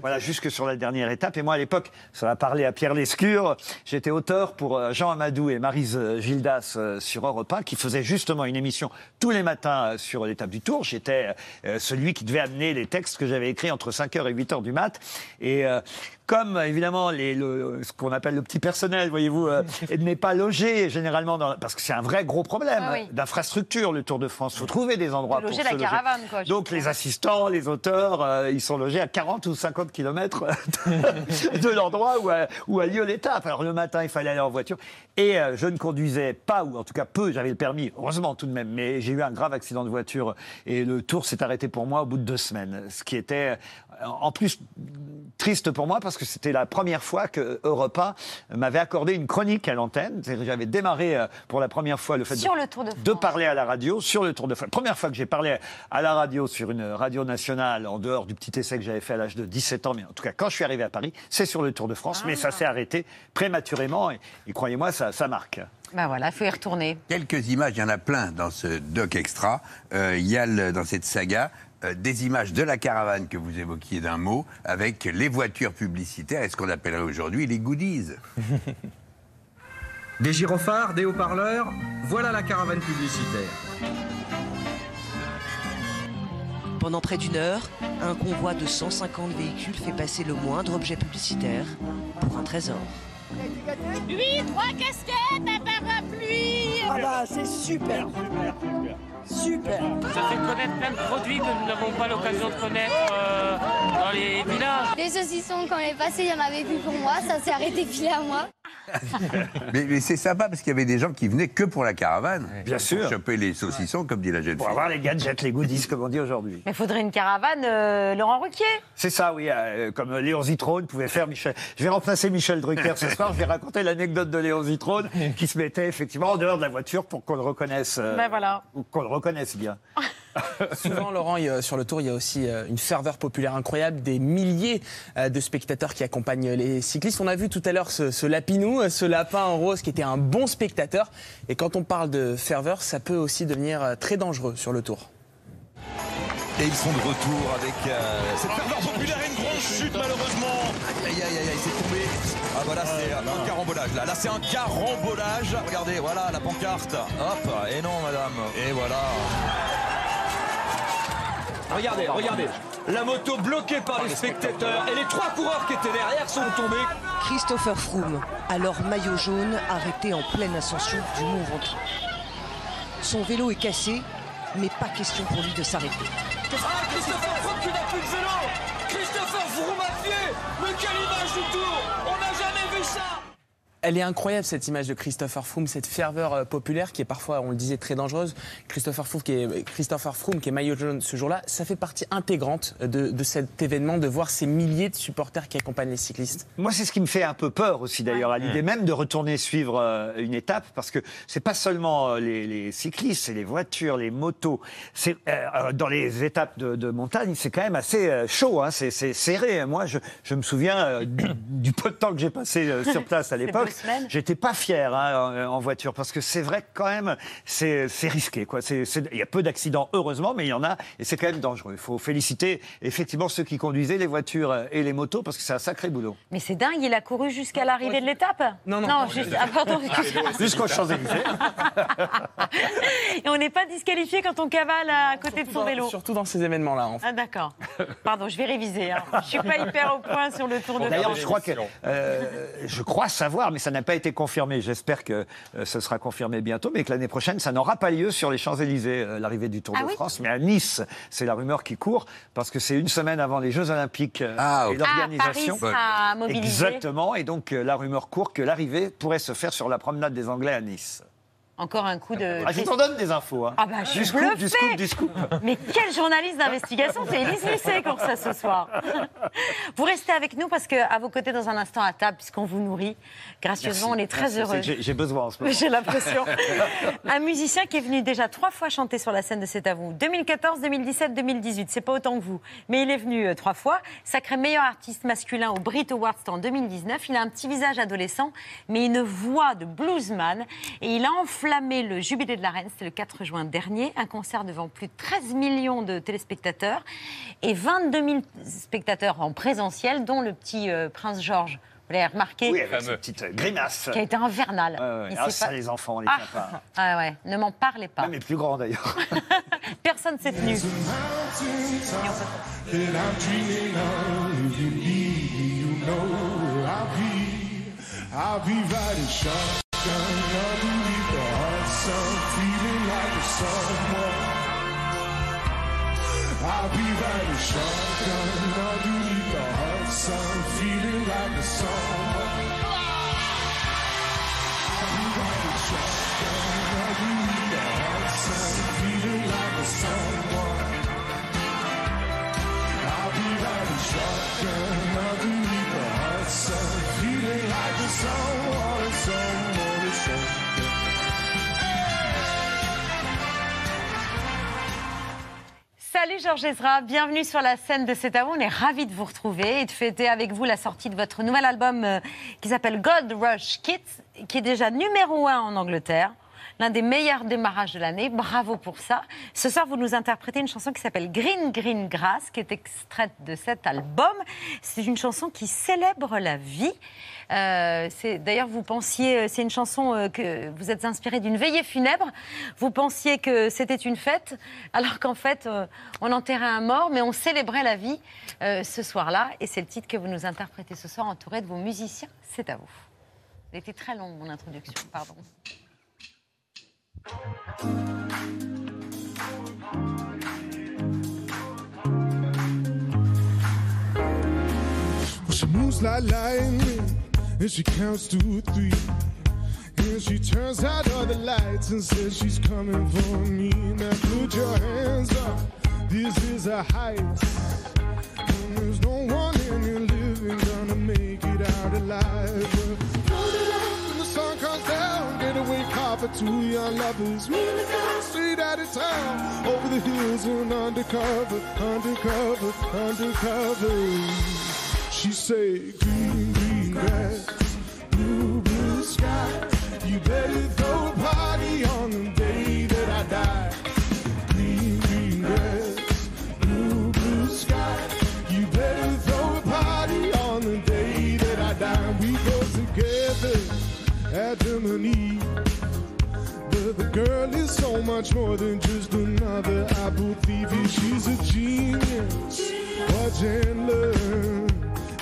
voilà, jusque sur la dernière étape. Et moi, à l'époque, ça va parler à Pierre Lescure. J'étais auteur pour Jean Amadou et Marise Gildas sur Europe 1, qui faisaient justement une émission tous les matins sur l'étape du Tour. J'étais celui qui devait amener les textes que j'avais écrits entre 5h et 8h du mat. Euh, comme évidemment les, le- ce qu'on appelle le petit personnel, voyez-vous, euh, n'est pas logé généralement dans, parce que c'est un vrai gros problème Ah oui. d'infrastructure le Tour de France. Il faut trouver des endroits Loger pour la se caravane, quoi, je Donc les assistants, les auteurs, euh, ils sont logés à 40 ou 50 kilomètres de, l'endroit où, a- où a lieu l'étape. Alors le matin, il fallait aller en voiture et euh, je ne conduisais pas ou en tout cas peu. J'avais le permis, heureusement tout de même, mais j'ai eu un grave accident de voiture et le Tour s'est arrêté pour moi au bout de deux semaines, ce qui était euh, en plus triste pour moi parce que c'était la première fois que Europe 1 m'avait accordé une chronique à l'antenne. J'avais démarré euh, pour la première fois le fait Sur de, le Tour de France. de parler à la radio sur le Tour de France. Première fois que j'ai parlé à la radio sur une radio nationale en dehors du petit essai que j'avais fait à l'âge de 17 ans, mais en tout cas quand je suis arrivé à Paris, c'est sur le Tour de France, mais ça s'est arrêté prématurément et, et croyez-moi, ça, ça marque. Ben voilà, il faut y retourner. Quelques images, il y en a plein dans ce doc extra. Euh, il y a le- dans cette saga des images de la caravane que vous évoquiez d'un mot, avec les voitures publicitaires et ce qu'on appellerait aujourd'hui les goodies. [LAUGHS] Des gyrophares, des haut-parleurs, voilà la caravane publicitaire. Pendant près d'une heure, un convoi de 150 véhicules fait passer le moindre objet publicitaire pour un trésor. Lui, trois casquettes, un parapluie Ah bah c'est super Super Ça fait connaître plein de produits que nous n'avons pas l'occasion de connaître euh, dans les villages. Les saucissons, quand on est passé, il n'y en avait plus pour moi, ça s'est arrêté pile à moi. [LAUGHS] mais mais c'est sympa parce qu'il y avait des gens qui venaient que pour la caravane. Bien sûr. Pour choper les saucissons, comme dit la jeune Pour fille. avoir les gadgets, les goodies, comme on dit aujourd'hui. Mais il faudrait une caravane, euh, Laurent Ruquier. C'est ça, oui, euh, comme Léon Zitrone pouvait faire Michel. Je vais remplacer Michel Drucker ce soir. Je vais raconter l'anecdote de Léon Zitrone qui se mettait effectivement en dehors de la voiture pour qu'on le reconnaisse, euh, Ben voilà. ou qu'on le reconnaisse bien. [LAUGHS] [LAUGHS] Souvent, Laurent, il y a- sur le tour, il y a aussi euh, une ferveur populaire incroyable, des milliers euh, de spectateurs qui accompagnent les cyclistes. On a vu tout à l'heure ce, ce lapinou, euh, ce lapin en rose qui était un bon spectateur. Et quand on parle de ferveur, ça peut aussi devenir très dangereux sur le tour. Et ils sont de retour avec euh, cette ferveur populaire et une grosse chute malheureusement. Aïe aïe aïe aïe, aïe, c'est tombé. Ah voilà, c'est un carambolage là. Là c'est un carambolage. Regardez, voilà la pancarte. Hop, et non madame. Et voilà. Regardez, regardez. La moto bloquée par les spectateurs et les trois coureurs qui étaient derrière sont tombés. Christopher Froome, alors maillot jaune, arrêté en pleine ascension du Mont Ventoux. Son vélo est cassé, mais pas question pour lui de s'arrêter. Ah, Christopher Froome qui n'a plus de vélo Christopher Froome à pied Mais quelle image du tour On n'a jamais vu ça Elle est incroyable cette image de Christopher Froome, cette ferveur euh, populaire qui est parfois, on le disait, très dangereuse. Christopher Froome qui est, Christopher Froome, qui est maillot jaune ce jour-là, ça fait partie intégrante de, de cet événement, de voir ces milliers de supporters qui accompagnent les cyclistes. Moi, c'est ce qui me fait un peu peur aussi, d'ailleurs, à l'idée même de retourner suivre euh, une étape, parce que c'est pas seulement euh, les, les cyclistes, c'est les voitures, les motos. C'est euh, dans les étapes de, de montagne, c'est quand même assez euh, chaud, hein, c'est serré. Moi, je, je me souviens euh, du, du peu de temps que j'ai passé euh, sur [LAUGHS] place à l'époque. Semaines. J'étais pas fier hein, en, en voiture, parce que c'est vrai que quand même, c'est c'est risqué. Quoi. C'est- c'est- Il y a peu d'accidents, heureusement, mais il y en a, et c'est quand même dangereux. Il faut féliciter effectivement ceux qui conduisaient les voitures euh, et les motos, parce que c'est un sacré boulot. Mais c'est dingue, il a couru jusqu'à l'arrivée de l'étape? Non, non. Non, juste. Ah, [LAUGHS] pardon. Jusqu'aux Champs-Élysées. [LAUGHS] Et on n'est pas disqualifié quand on cavale à côté de son vélo. Surtout dans ces événements-là. En fait. Ah d'accord. Pardon, je vais réviser. hein. Je suis pas hyper au point sur le Tour de D'ailleurs, je crois que euh, je crois savoir, mais ça n'a pas été confirmé. J'espère que euh, ce sera confirmé bientôt, mais que l'année prochaine, ça n'aura pas lieu sur les Champs-Élysées, euh, l'arrivée du Tour Ah de oui France, mais à Nice. C'est la rumeur qui court parce que c'est une semaine avant les Jeux Olympiques euh, Ah, et l'organisation. Ah, Paris sera mobilisé. Exactement, et donc la rumeur court que l'arrivée pourrait se faire sur la promenade des Anglais à Nice. Encore un coup de. Ah, je t'en donne des infos. Hein. Ah bah, je du scoop, du scoop, du scoop. [LAUGHS] Mais quel journaliste d'investigation C'est Élise Lucet pour ça ce soir. [LAUGHS] Vous restez avec nous parce qu'à vos côtés dans un instant à table, puisqu'on vous nourrit gracieusement, on est très Merci, heureux. J'ai besoin en ce moment. J'ai l'impression. [LAUGHS] Un musicien qui est venu déjà trois fois chanter sur la scène de C'est à vous. 2014, 2017, 2018. C'est pas autant que vous. Mais il est venu euh, trois fois. Sacré meilleur artiste masculin au Brit Awards en 2019. Il a un petit visage adolescent, mais une voix de bluesman. Et il a enflammé le jubilé de la Reine. C'était le 4 juin dernier. Un concert devant plus de 13 millions de téléspectateurs et 22 000 spectateurs en présentiel, dont le petit euh, prince Georges. Vous l'avez remarqué Oui, avec cette petite euh, grimace. qui a été infernal. Ouais, ouais. Il Ah, ça, pas- les enfants, on les Ah, pas. ah ouais, ne m'en parlez pas. Même les plus grands d'ailleurs. Personne s'est tenu. I'll be. Riding shotgun sun, feeling like a someone. I'll be riding shotgun underneath the hot sun, feeling like a someone. I'll the hot sun, feeling like a someone. I'll be riding shotgun underneath the hot sun, feeling like a someone, Salut Georges Ezra, bienvenue sur la scène de cet avant. On est ravis de vous retrouver et de fêter avec vous la sortie de votre nouvel album euh, qui s'appelle God Rush Kids, qui est déjà numéro un en Angleterre. L'un des meilleurs démarrages de l'année. Bravo pour ça. Ce soir, vous nous interprétez une chanson qui s'appelle Green Green Grass, qui est extraite de cet album. C'est une chanson qui célèbre la vie. Euh, D'ailleurs, vous pensiez, euh, c'est une chanson euh, que vous êtes inspiré d'une veillée funèbre. Vous pensiez que c'était une fête, alors qu'en fait, on enterrait un mort, mais on célébrait la vie ce soir-là. Et c'est le titre que vous nous interprétez ce soir, entouré de vos musiciens. C'est à vous. Elle était très longue, mon introduction, pardon. Well, she moves like lightning, and she counts to three. And she turns out all the lights and says she's coming for me. Now put your hands up, this is a height. And there's no one in here living gonna make it out alive. When comes down, getaway car for two young lovers. Really down, straight out of town, over the hills and undercover, undercover, undercover. She say, green, green grass, blue, blue sky. You better throw a party on the much more than just another apple. Yeah, She's a genius. Watch and learn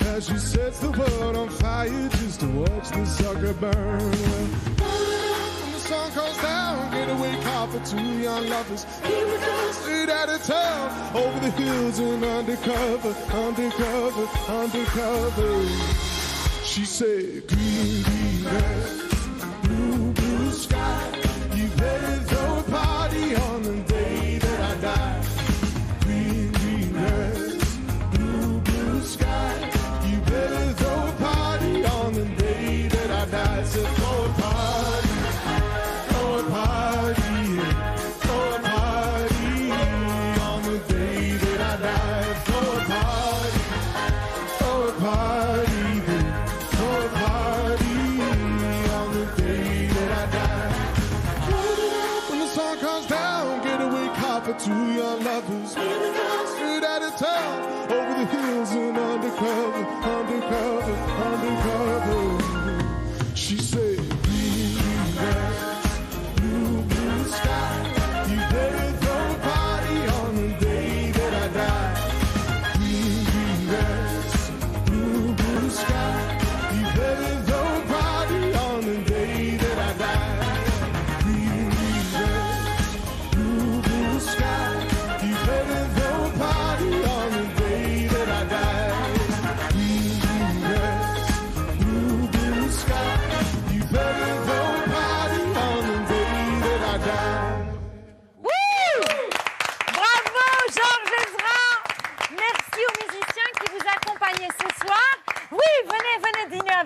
as she sets the world on fire just to watch the sucker burn. When the sun comes down, get away car for two young lovers. Here we go, straight out of town, over the hills and undercover, undercover, undercover. She said, green, green grass,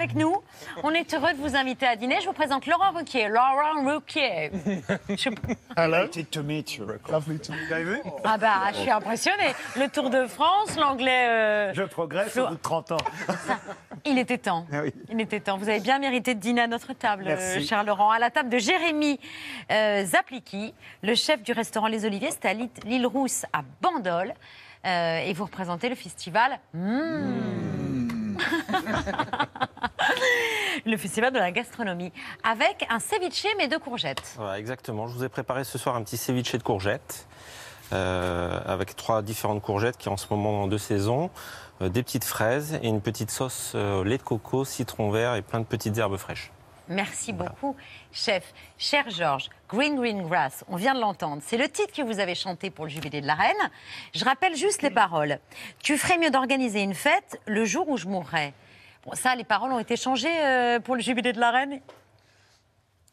avec nous. On est heureux de vous inviter à dîner. Je vous présente Laurent Ruquier. Laurent Ruquier. Je- Hello? to meet you. Lovely to meet you. Ah bah, je suis impressionnée. Le Tour de France, l'anglais... euh, Je progresse au bout de 30 ans. Il était temps. Ah oui. Il était temps. Vous avez bien mérité de dîner à notre table, Merci. euh, cher Laurent. À la table de Jérémy euh, Zapliki, le chef du restaurant Les Oliviers. C'était à l'île- Rousse à Bandol. Euh, et vous représentez le festival. Mmh. Le festival de la gastronomie. Avec un ceviche, mais de courgettes. Voilà, exactement. Je vous ai préparé ce soir un petit ceviche de courgettes, euh, avec trois différentes courgettes qui en ce moment de saison, euh, des petites fraises et une petite sauce euh, lait de coco, citron vert et plein de petites herbes fraîches. Merci beaucoup, chef. Cher Georges, Green Green Grass, on vient de l'entendre. C'est le titre que vous avez chanté pour le jubilé de la reine. Je rappelle juste les paroles. Tu ferais mieux d'organiser une fête le jour où je mourrai. Bon, ça, les paroles ont été changées euh, pour le jubilé de la reine.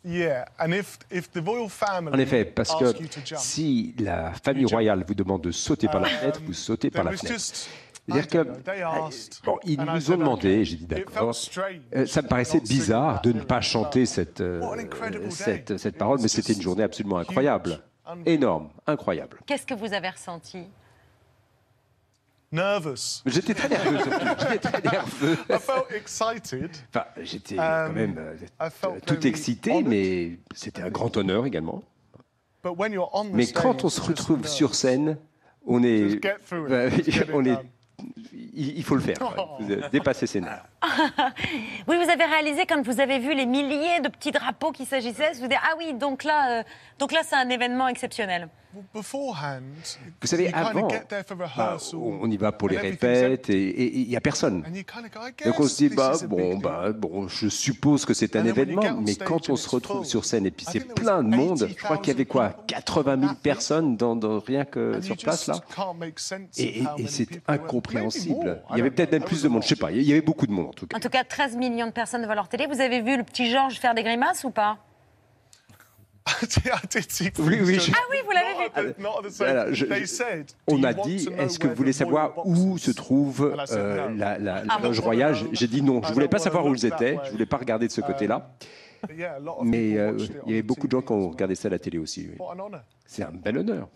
Yeah, and if if the royal family En effet, parce que si la famille royale vous demande de sauter par la fenêtre, vous sautez par la fenêtre. C'est-à-dire que they asked, bon, ils nous ont demandé, j'ai dit It d'accord. felt strange Euh, Ça me paraissait bizarre de ne pas chanter cette, euh, incredible cette, day. cette parole, mais c'était une journée absolument incroyable. Énorme, incroyable. Qu'est-ce que vous avez ressenti? Nervous. J'étais très nerveux. [LAUGHS] J'étais très nerveux. I felt excited. Enfin, j'étais quand Um, même euh, tout very excité, mais c'était un grand honneur également. But when you're on the Mais stage, quand on se retrouve sur scène, on est, [LAUGHS] on est. il faut le faire. avez dépassé ses nerfs. [LAUGHS] Oui, vous avez réalisé quand vous avez vu les milliers de petits drapeaux qui s'agissaient, vous vous dites ah oui, donc là, euh, donc là, c'est un événement exceptionnel. Beforehand, Vous savez, avant, get there for bah, on y va pour les répètes et il n'y a personne. And you kind of go, I Donc on se dit, bah, bon, bah, bon, je suppose que c'est un événement, mais stage quand and on se it's retrouve full, sur scène et puis I c'est think there plein de monde, je crois qu'il y avait 80,000 quoi 80 000 personnes dans, dans- rien que And sur place là. Et, et- c'est incompréhensible. Il y avait peut-être même plus de monde, je sais pas, il y avait beaucoup de monde tout cas. En tout cas, 13 millions de personnes devant leur télé. Vous avez vu le petit Georges faire des grimaces ou pas? Oui, oui, je- Ah oui, vous l'avez vu. Je- je- said, on "Do m'a you want dit, est-ce que vous voulez savoir où se is?" trouve euh, la, la, Ah, la loge royale? J'ai dit non, je I voulais don't pas savoir où ils étaient, je voulais pas regarder de ce Um, côté-là. But yeah, a lot of Mais people euh, il y avait beaucoup de gens qui ont regardé ça à la télé aussi. oui. C'est un bel honneur.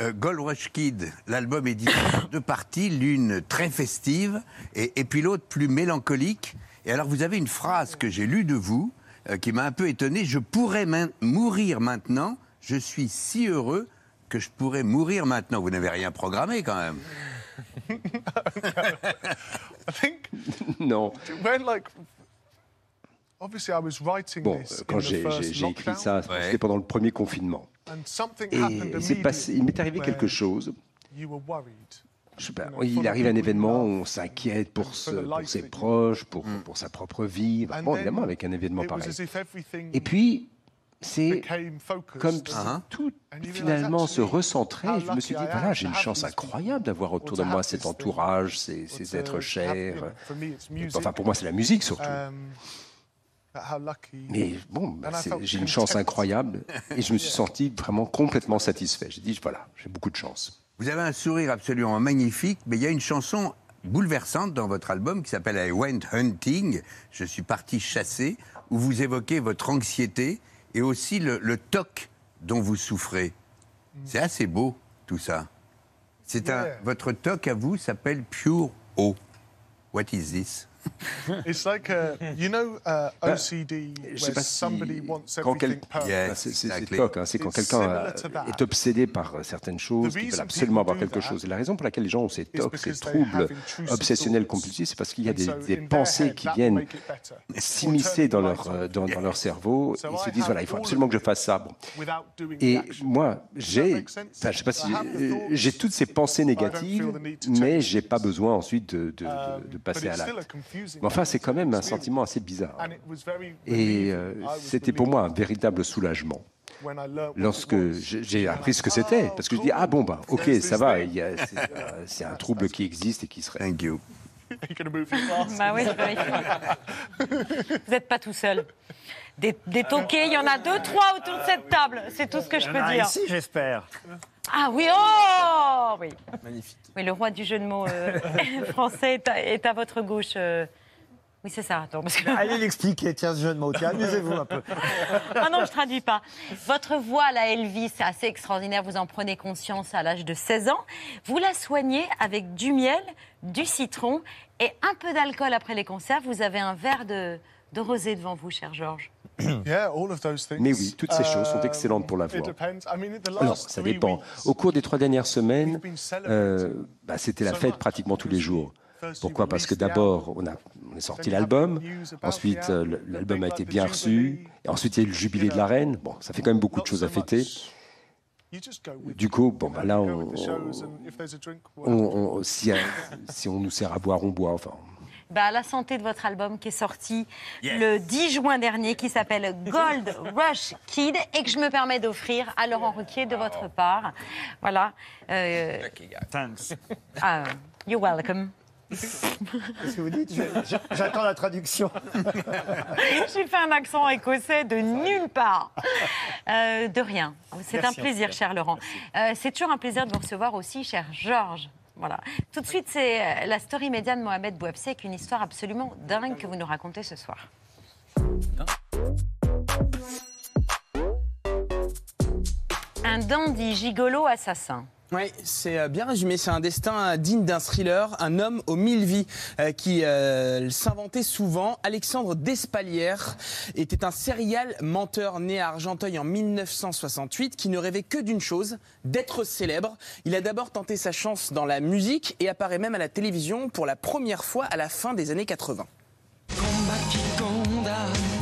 Euh, Gold Rush Kid, l'album est divisé en deux parties, l'une très festive et, et puis l'autre plus mélancolique. Et alors vous avez une phrase que j'ai lue de vous euh, qui m'a un peu étonné. Je pourrais main- mourir maintenant. Je suis si heureux que je pourrais mourir maintenant. Vous n'avez rien programmé quand même. [LAUGHS] [LAUGHS] non. When like, obviously, I was writing Bon, this quand j'ai écrit ça, c'était pendant le premier confinement. And something Et happened il s'est passé- il m'est arrivé quelque chose. where You were worried. Je sais pas, il arrive un événement, on s'inquiète pour, ce- pour ses proches, pour, pour sa propre vie. And Bon, évidemment, avec un événement pareil. Et puis, c'est comme si tout finalement se recentrait. Je me suis dit, voilà, j'ai une chance incroyable d'avoir autour de moi cet entourage, ces, ces êtres chers. Enfin, pour moi, c'est la musique surtout. Mais bon, bah, j'ai une chance incroyable et je me suis [LAUGHS] senti vraiment complètement satisfait. J'ai dit, voilà, j'ai beaucoup de chance. Vous avez un sourire absolument magnifique, mais il y a une chanson bouleversante dans votre album qui s'appelle I Went Hunting, Je suis parti chasser, où vous évoquez votre anxiété et aussi le, le toc dont vous souffrez. C'est assez beau, tout ça. C'est un, Yeah. votre toc à vous s'appelle Pure O. What is this? [LAUGHS] It's like, uh, you know, uh, OCD, where si wants quand quel- c'est hein, quelqu'un est obsédé par euh, certaines choses, qui veut absolument avoir quelque chose. Et la raison pour laquelle les gens ont ces tocs, ces troubles obsessionnels compulsifs, c'est parce qu'il y a des, des pensées qui viennent s'immiscer dans leur, euh, dans, dans leur cerveau. Et ils se disent voilà, il faut absolument que je fasse ça. Bon. Et moi, j'ai, enfin, je sais pas si j'ai toutes ces pensées négatives, mais j'ai pas besoin ensuite de, de- de- de passer à l'acte. Mais enfin, c'est quand même un sentiment assez bizarre. Et euh, c'était pour moi un véritable soulagement lorsque j'ai appris ce que c'était. Parce que je dis, ah bon, bah, ok, ça va, c'est euh, c'est un trouble qui existe et qui serait. Thank you. [LAUGHS] Bah oui. [LAUGHS] Vous n'êtes pas tout seul. Des, des toqués, il y en a deux, trois autour de cette table. C'est tout ce que je peux dire. ici, j'espère. Ah oui, oh oui. Magnifique. Oui, le roi du jeu de mots euh, [LAUGHS] français est à, est à votre gauche. euh. Oui, c'est ça. Attends, parce que- Allez l'expliquer, tiens, ce jeu de mots. Tiens, amusez-vous un peu. [LAUGHS] Ah non, je traduis pas. Votre voix, la Elvis, c'est assez extraordinaire. Vous en prenez conscience à l'âge de 16 ans. Vous la soignez avec du miel, du citron et un peu d'alcool après les concerts. Vous avez un verre de, de rosé devant vous, cher Georges. [COUGHS] Yeah, all of those things. Mais oui, toutes ces choses sont Um, excellentes pour la voix. Alors, ça dépend. Au cours des trois dernières semaines, euh, bah, c'était la fête pratiquement tous les jours. Pourquoi? Parce que d'abord, on, a, on sorti l'album, ensuite euh, l'album a été bien reçu, et ensuite il y a eu le jubilé de la reine. Bon, ça fait quand même beaucoup de choses à fêter. Du coup, bon, bah là, on, on- euh, si on nous sert à boire, on boit. Enfin, Bah, à la santé de votre album qui est sorti le 10 juin dernier, qui s'appelle Gold Rush Kid et que je me permets d'offrir à Laurent Ruquier de votre part. Voilà. Euh, Thanks. ah, you're welcome. Qu'est-ce que vous dites? J'attends la traduction. [LAUGHS] J'ai fait un accent écossais de nulle part. Euh, de rien. C'est un plaisir, cher Laurent. Euh, c'est toujours un plaisir de vous recevoir aussi, cher Georges. Voilà. Tout de suite, c'est euh, la story média de Mohamed Bouabsi avec une histoire absolument dingue que vous nous racontez ce soir. Un dandy gigolo assassin. Oui, c'est euh, bien résumé. C'est un destin euh, digne d'un thriller, un homme aux mille vies euh, qui s'inventait souvent. Alexandre Despalières était un serial menteur né à Argenteuil en 1968 qui ne rêvait que d'une chose, d'être célèbre. Il a d'abord tenté sa chance dans la musique et apparaît même à la télévision pour la première fois à la fin des années 80. Combat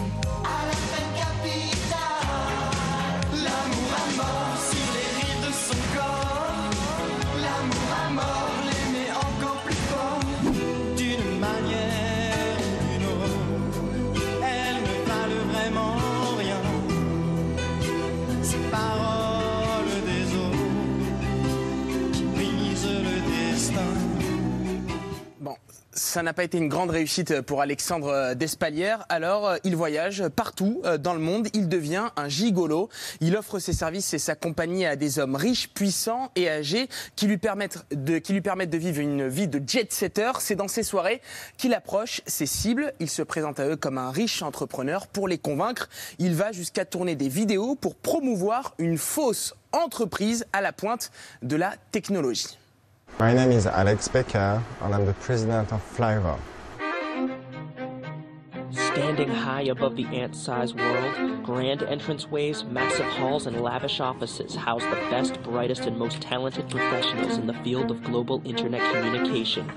ça n'a pas été une grande réussite pour Alexandre euh, Despalières. Alors, euh, il voyage partout euh, dans le monde. Il devient un gigolo. Il offre ses services et sa compagnie à des hommes riches, puissants et âgés qui lui permettent de, qui lui permettent de vivre une vie de jet-setter. C'est dans ces soirées qu'il approche ses cibles. Il se présente à eux comme un riche entrepreneur pour les convaincre. Il va jusqu'à tourner des vidéos pour promouvoir une fausse entreprise à la pointe de la technologie. My name is Alex Becker, and I'm the president of Flyver. Standing high above the ant-sized world, grand entranceways, massive halls, and lavish offices house the best, brightest, and most talented professionals in the field of global internet communication.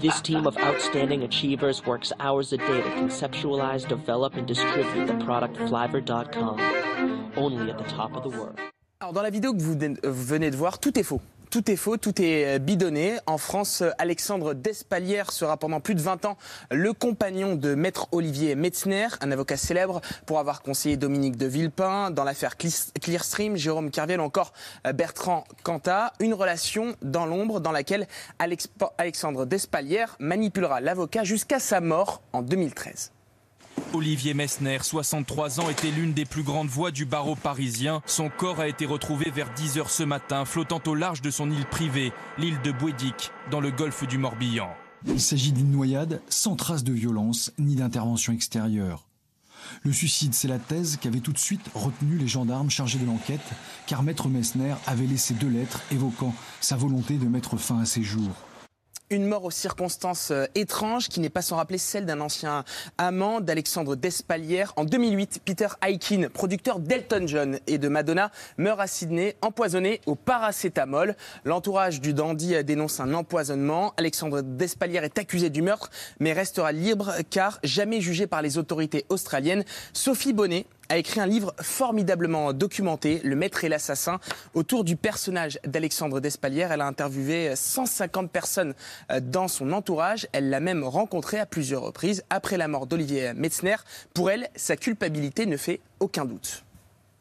This team of outstanding achievers works hours a day to conceptualize, develop, and distribute the product Flyver.com, only at the top of the world. Alors dans la vidéo que vous venez- vous venez de voir, tout est faux. Tout est faux, tout est euh, bidonné. En France, Alexandre Despalières sera pendant plus de 20 ans le compagnon de maître Olivier Metzner, un avocat célèbre pour avoir conseillé Dominique de Villepin dans l'affaire Clearstream, Jérôme Kerviel ou encore euh, Bertrand Cantat. Une relation dans l'ombre dans laquelle Alex- Alexandre Despalières manipulera l'avocat jusqu'à sa mort en 2013. Olivier Messner, 63 ans, était l'une des plus grandes voix du barreau parisien. Son corps a été retrouvé vers 10 heures ce matin, flottant au large de son île privée, l'île de Bouédic, dans le golfe du Morbihan. Il s'agit d'une noyade sans trace de violence ni d'intervention extérieure. Le suicide, c'est la thèse qu'avaient tout de suite retenu les gendarmes chargés de l'enquête, car Maître Messner avait laissé deux lettres évoquant sa volonté de mettre fin à ses jours. Une mort aux circonstances euh, étranges qui n'est pas sans rappeler celle d'un ancien amant d'Alexandre Despalières. En 2008, Peter Aikin, producteur d'Elton John et de Madonna, meurt à Sydney empoisonné au paracétamol. L'entourage du dandy euh, dénonce un empoisonnement. Alexandre Despalières est accusé du meurtre mais restera libre car jamais jugé par les autorités australiennes. Sophie Bonnet a écrit un livre formidablement documenté, Le Maître et l'Assassin, autour du personnage d'Alexandre Despalières. Elle a interviewé 150 personnes euh, dans son entourage. Elle l'a même rencontré à plusieurs reprises après la mort d'Olivier Metzner. Pour elle, sa culpabilité ne fait aucun doute.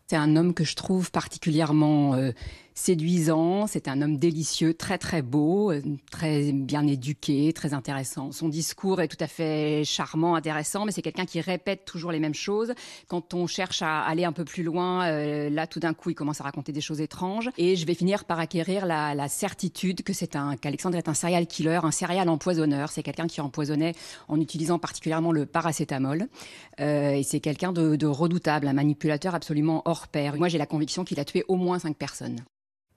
C'est un homme que je trouve particulièrement euh, séduisant. C'est un homme délicieux, très très beau, euh, très bien éduqué, très intéressant. Son discours est tout à fait charmant, intéressant, mais c'est quelqu'un qui répète toujours les mêmes choses. Quand on cherche à aller un peu plus loin, euh, là tout d'un coup il commence à raconter des choses étranges. Et je vais finir par acquérir la, certitude que c'est un qu'Alexandre est un serial killer, un serial empoisonneur. C'est quelqu'un qui empoisonnait en utilisant particulièrement le paracétamol. Euh, et c'est quelqu'un de, de redoutable, un manipulateur absolument hors pair. Moi j'ai la conviction qu'il a tué au moins cinq personnes.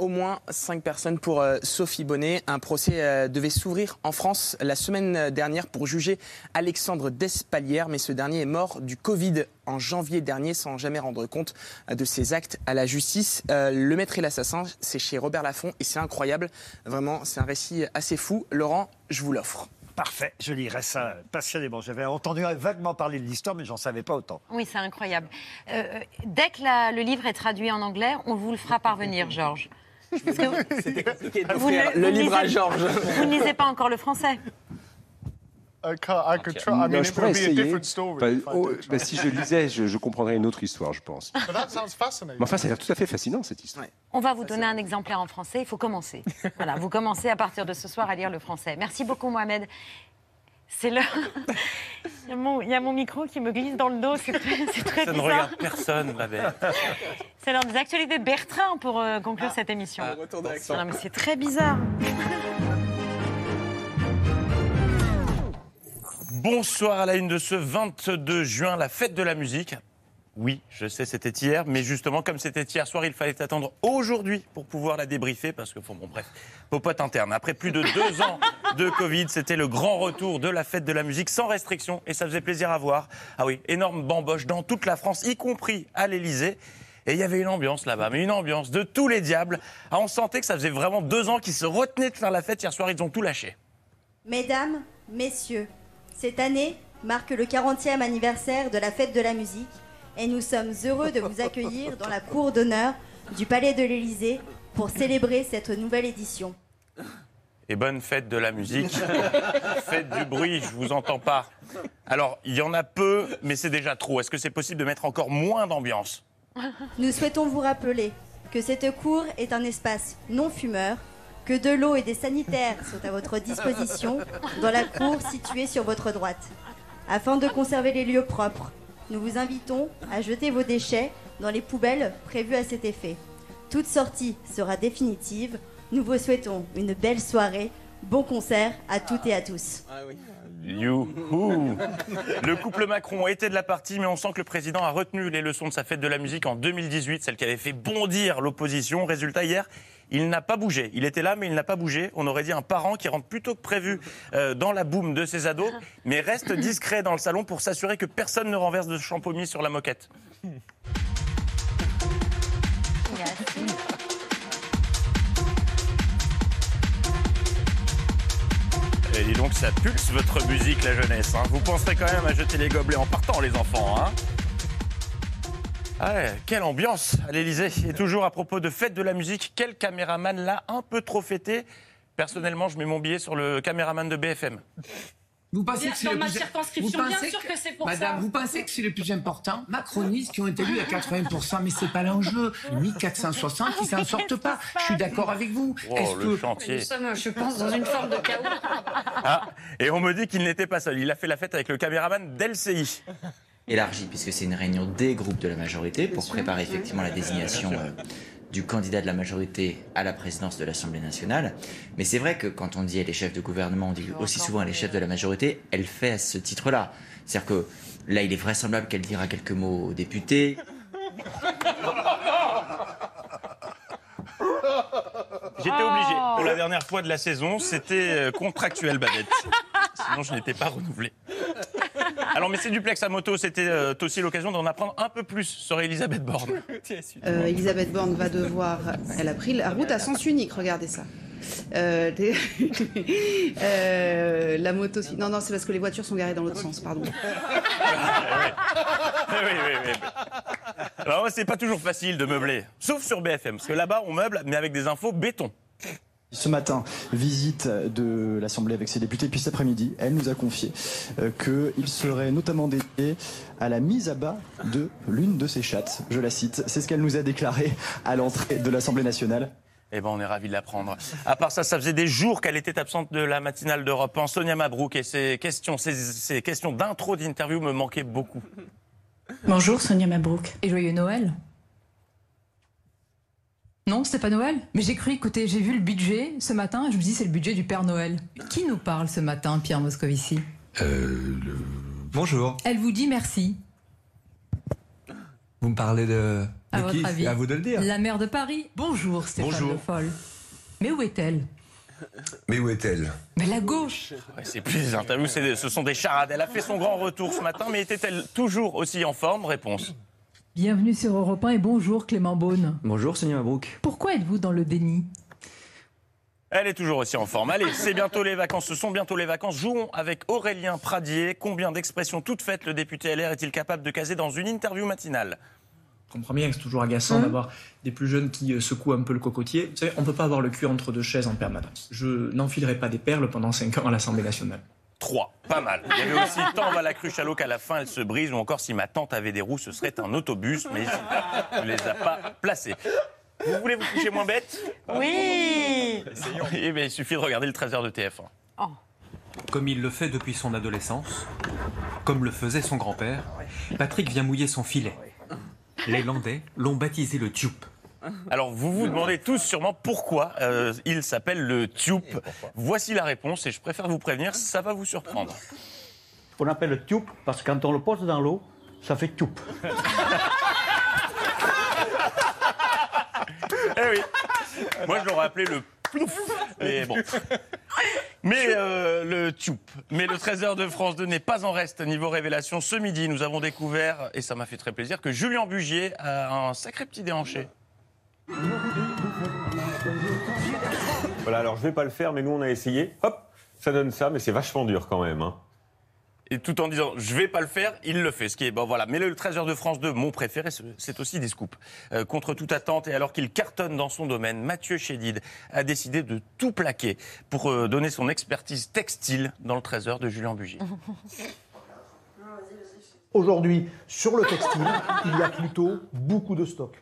Au moins cinq personnes pour euh, Sophie Bonnet. Un procès euh, devait s'ouvrir en France la semaine dernière pour juger Alexandre Despalières, mais ce dernier est mort du Covid en janvier dernier sans jamais rendre compte euh, de ses actes à la justice. Le maître et l'assassin, c'est chez Robert Laffont et c'est incroyable. Vraiment, c'est un récit assez fou. Laurent, je vous l'offre. Parfait, je lirai ça passionnément. J'avais entendu vaguement parler de l'histoire, mais j'en savais pas autant. Oui, c'est incroyable. Euh, dès que la- le livre est traduit en anglais, on vous le fera parvenir, [LAUGHS] Georges. [LAUGHS] C'était compliqué d'offrir le livre à Georges. Vous ne lisez pas encore le français. I can't, I could try. I mean, Non, it je would pourrais be a essayer. different story. If I oh, bah, si je lisais, je, je comprendrais une autre histoire, je pense. But that sounds fascinating. Mais enfin, ça a l'air tout à fait fascinant, cette histoire. On va vous donner un exemplaire en français. Il faut commencer. Voilà, vous commencez à partir de ce soir à lire le français. Merci beaucoup, Mohamed. C'est l'heure. [LAUGHS] Il y a mon- il y a mon micro qui me glisse dans le dos. C'est très, c'est très Ça ne bizarre. regarde personne, ma belle. C'est l'heure des actualités de Bertrand pour euh, conclure cette émission. Non, mais c'est très bizarre. Bonsoir à la une de ce 22 juin, la fête de la musique. Oui, je sais, c'était hier, mais justement, comme c'était hier soir, il fallait attendre aujourd'hui pour pouvoir la débriefer, parce que, bon, bref, popote interne. Après plus de deux ans de Covid, c'était le grand retour de la fête de la musique sans restriction, et ça faisait plaisir à voir. Ah oui, énorme bamboche dans toute la France, y compris à l'Élysée. Et il y avait une ambiance là-bas, mais une ambiance de tous les diables. Ah, on sentait que ça faisait vraiment deux ans qu'ils se retenaient de faire la fête. Hier soir, ils ont tout lâché. Mesdames, Messieurs, cette année marque le 40e anniversaire de la fête de la musique et nous sommes heureux de vous accueillir dans la cour d'honneur du Palais de l'Élysée pour célébrer cette nouvelle édition. Et bonne fête de la musique. [LAUGHS] Faites du bruit, je vous entends pas. Alors, il y en a peu, mais c'est déjà trop. Est-ce que c'est possible de mettre encore moins d'ambiance? Nous souhaitons vous rappeler que cette cour est un espace non fumeur, que de l'eau et des sanitaires sont à votre disposition dans la cour située sur votre droite. Afin de conserver les lieux propres, nous vous invitons à jeter vos déchets dans les poubelles prévues à cet effet. Toute sortie sera définitive. Nous vous souhaitons une belle soirée. Bon concert à toutes et à tous. Youhou Le couple Macron était de la partie, mais on sent que le président a retenu les leçons de sa fête de la musique en 2018, celle qui avait fait bondir l'opposition. Résultat, hier, il n'a pas bougé. Il était là, mais il n'a pas bougé. On aurait dit un parent qui rentre plutôt que prévu euh, dans la boum de ses ados, mais reste [LAUGHS] discret dans le salon pour s'assurer que personne ne renverse de champomis sur la moquette. Et dis donc, ça pulse votre musique, la jeunesse. hein. Vous penserez quand même à jeter les gobelets en partant, les enfants. Hein ouais, quelle ambiance à l'Elysée. Et toujours à propos de fête de la musique, quel caméraman l'a un peu trop fêté? Personnellement, je mets mon billet sur le caméraman de BFM. Vous pensez Bien, que c'est dans le ma plus... circonscription, vous bien sûr que c'est pour Madame, ça. vous pensez que c'est le plus important? Macronistes qui ont été élus à 80%, mais c'est pas l'enjeu. 1460 qui s'en sortent pas. Je suis d'accord avec vous. Oh, Est-ce le que- chantier. Nous sommes, je pense, dans une forme de chaos. Ah, et on me dit qu'il n'était pas seul. Il a fait la fête avec le caméraman d'LCI. Élargie, puisque c'est une réunion des groupes de la majorité pour préparer effectivement la désignation euh, du candidat de la majorité à la présidence de l'Assemblée nationale. Mais c'est vrai que quand on dit elle est chef de gouvernement, on dit aussi souvent elle est chef de la majorité, elle fait à ce titre-là. C'est-à-dire que là, il est vraisemblable qu'elle dira quelques mots aux députés. J'étais obligé. Pour la dernière fois de la saison, c'était euh, contractuel, Babette. Sinon, je n'étais pas renouvelé. Alors, mais c'est duplex à moto, c'était euh, aussi l'occasion d'en apprendre un peu plus sur Elisabeth Borne. [LAUGHS] Euh, Elisabeth Borne va devoir. Elle a pris la route à sens unique, regardez ça. Euh, des- [LAUGHS] euh, la moto. Non, non, c'est parce que les voitures sont garées dans l'autre sens, pardon. [LAUGHS] oui, oui, oui. Alors, c'est pas toujours facile de meubler, sauf sur BFM, parce que là-bas, on meuble, mais avec des infos béton. Ce matin, visite de l'Assemblée avec ses députés, puis cet après-midi, elle nous a confié euh, qu'il serait notamment dédié à la mise à bas de l'une de ses chattes. Je la cite, c'est ce qu'elle nous a déclaré à l'entrée de l'Assemblée nationale. Eh ben, on est ravis de l'apprendre. À part ça, ça faisait des jours qu'elle était absente de la matinale d'Europe 1. Sonia Mabrouk et ses questions, ses, ses questions d'intro d'interview me manquaient beaucoup. Bonjour Sonia Mabrouk. Et joyeux Noël. Non, c'est pas Noël Mais j'ai cru, écoutez, j'ai vu le budget ce matin, je me dis c'est le budget du Père Noël. Qui nous parle ce matin, Pierre Moscovici? Bonjour. Elle vous dit merci. Vous me parlez de. À de votre qui? avis à vous de le dire. La maire de Paris. Bonjour Stéphane Bonjour. Le Foll. Mais où est-elle? Mais où est-elle? Mais la gauche Ouais, c'est plus des interviews, c'est des- ce sont des charades. Elle a fait son grand retour ce matin, mais était-elle toujours aussi en forme? Réponse. Bienvenue sur Europe 1 et bonjour Clément Beaune. Bonjour Sonia Mabrouk. Pourquoi êtes-vous dans le déni? Elle est toujours aussi en forme. Allez, c'est bientôt les vacances, ce sont bientôt les vacances. Jouons avec Aurélien Pradier. Combien d'expressions toutes faites le député LR est-il capable de caser dans une interview matinale? Je comprends bien que c'est toujours agaçant Hum. d'avoir des plus jeunes qui euh, secouent un peu le cocotier. Vous savez, on ne peut pas avoir le cul entre deux chaises en permanence. Je n'enfilerai pas des perles pendant 5 ans à l'Assemblée nationale. 3. Pas mal. Il y avait aussi tant va la cruche à l'eau qu'à la fin elle se brise, ou encore si ma tante avait des roues, ce serait un autobus, mais il ne les a pas placés. Vous voulez vous coucher moins bête? Oui Eh bien, il suffit de regarder le 13h de TF1. Comme il le fait depuis son adolescence, comme le faisait son grand-père, Patrick vient mouiller son filet. Les Landais l'ont baptisé le Tube. Alors, vous vous demandez tous sûrement pourquoi euh, il s'appelle le tube. Voici la réponse, et je préfère vous prévenir, ça va vous surprendre. On appelle le tube parce que quand on le pose dans l'eau, ça fait tube. [LAUGHS] Eh oui. Moi, je l'aurais appelé le plouf. Mais bon. Mais euh, le tube. Mais le trésor de France 2 n'est pas en reste niveau révélation. Ce midi, nous avons découvert, et ça m'a fait très plaisir, que Julien Bugier a un sacré petit déhanché. Voilà, alors je vais pas le faire, mais nous on a essayé. Hop, ça donne ça, mais c'est vachement dur quand même. hein. Et tout en disant je vais pas le faire, il le fait. Ce qui est bon, voilà. Mais le 13h de France 2, mon préféré, c'est- aussi des scoops. Euh, contre toute attente et alors qu'il cartonne dans son domaine, Mathieu Chédid a décidé de tout plaquer pour euh, donner son expertise textile dans le 13h de Julien Bugier. Aujourd'hui, sur le textile, il y a plutôt beaucoup de stock.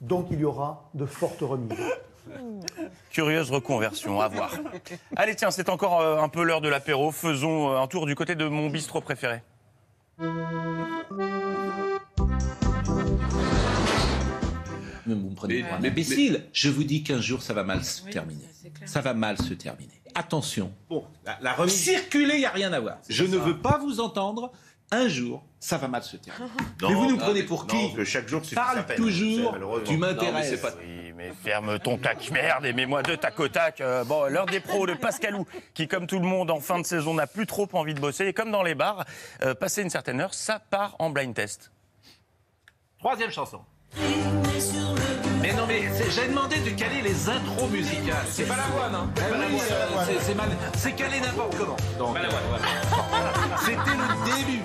Donc il y aura de fortes remises. [LAUGHS] Curieuse reconversion, à voir. Allez, tiens, c'est encore euh, un peu l'heure de l'apéro. Faisons euh, un tour du côté de mon bistrot préféré. Mais vous me prenez pour un imbécile. Je vous dis qu'un jour, ça va mal se terminer. Ça va mal se terminer. Attention. Bon, la, la remise. Circuler, il n'y a rien à voir. Je ne veux pas vous entendre. Un jour, ça va mal se terminer. [LAUGHS] mais vous nous non, prenez pour non, qui que chaque jour Parle toujours, tu m'intéresses. pas- Oui, mais ferme ton tac merde et mets-moi deux tac au tac. Euh, bon, l'heure des pros de Pascalou, qui comme tout le monde en fin de saison n'a plus trop envie de bosser. Et comme dans les bars, euh, passer une certaine heure, ça part en blind test. Troisième chanson. Mais non, mais j'ai demandé de caler les intros musicales. C'est pas la voix, non oui, c'est la voix. C'est mal. C'est calé n'importe comment. Donc, euh, voilà. [LAUGHS] C'était le début.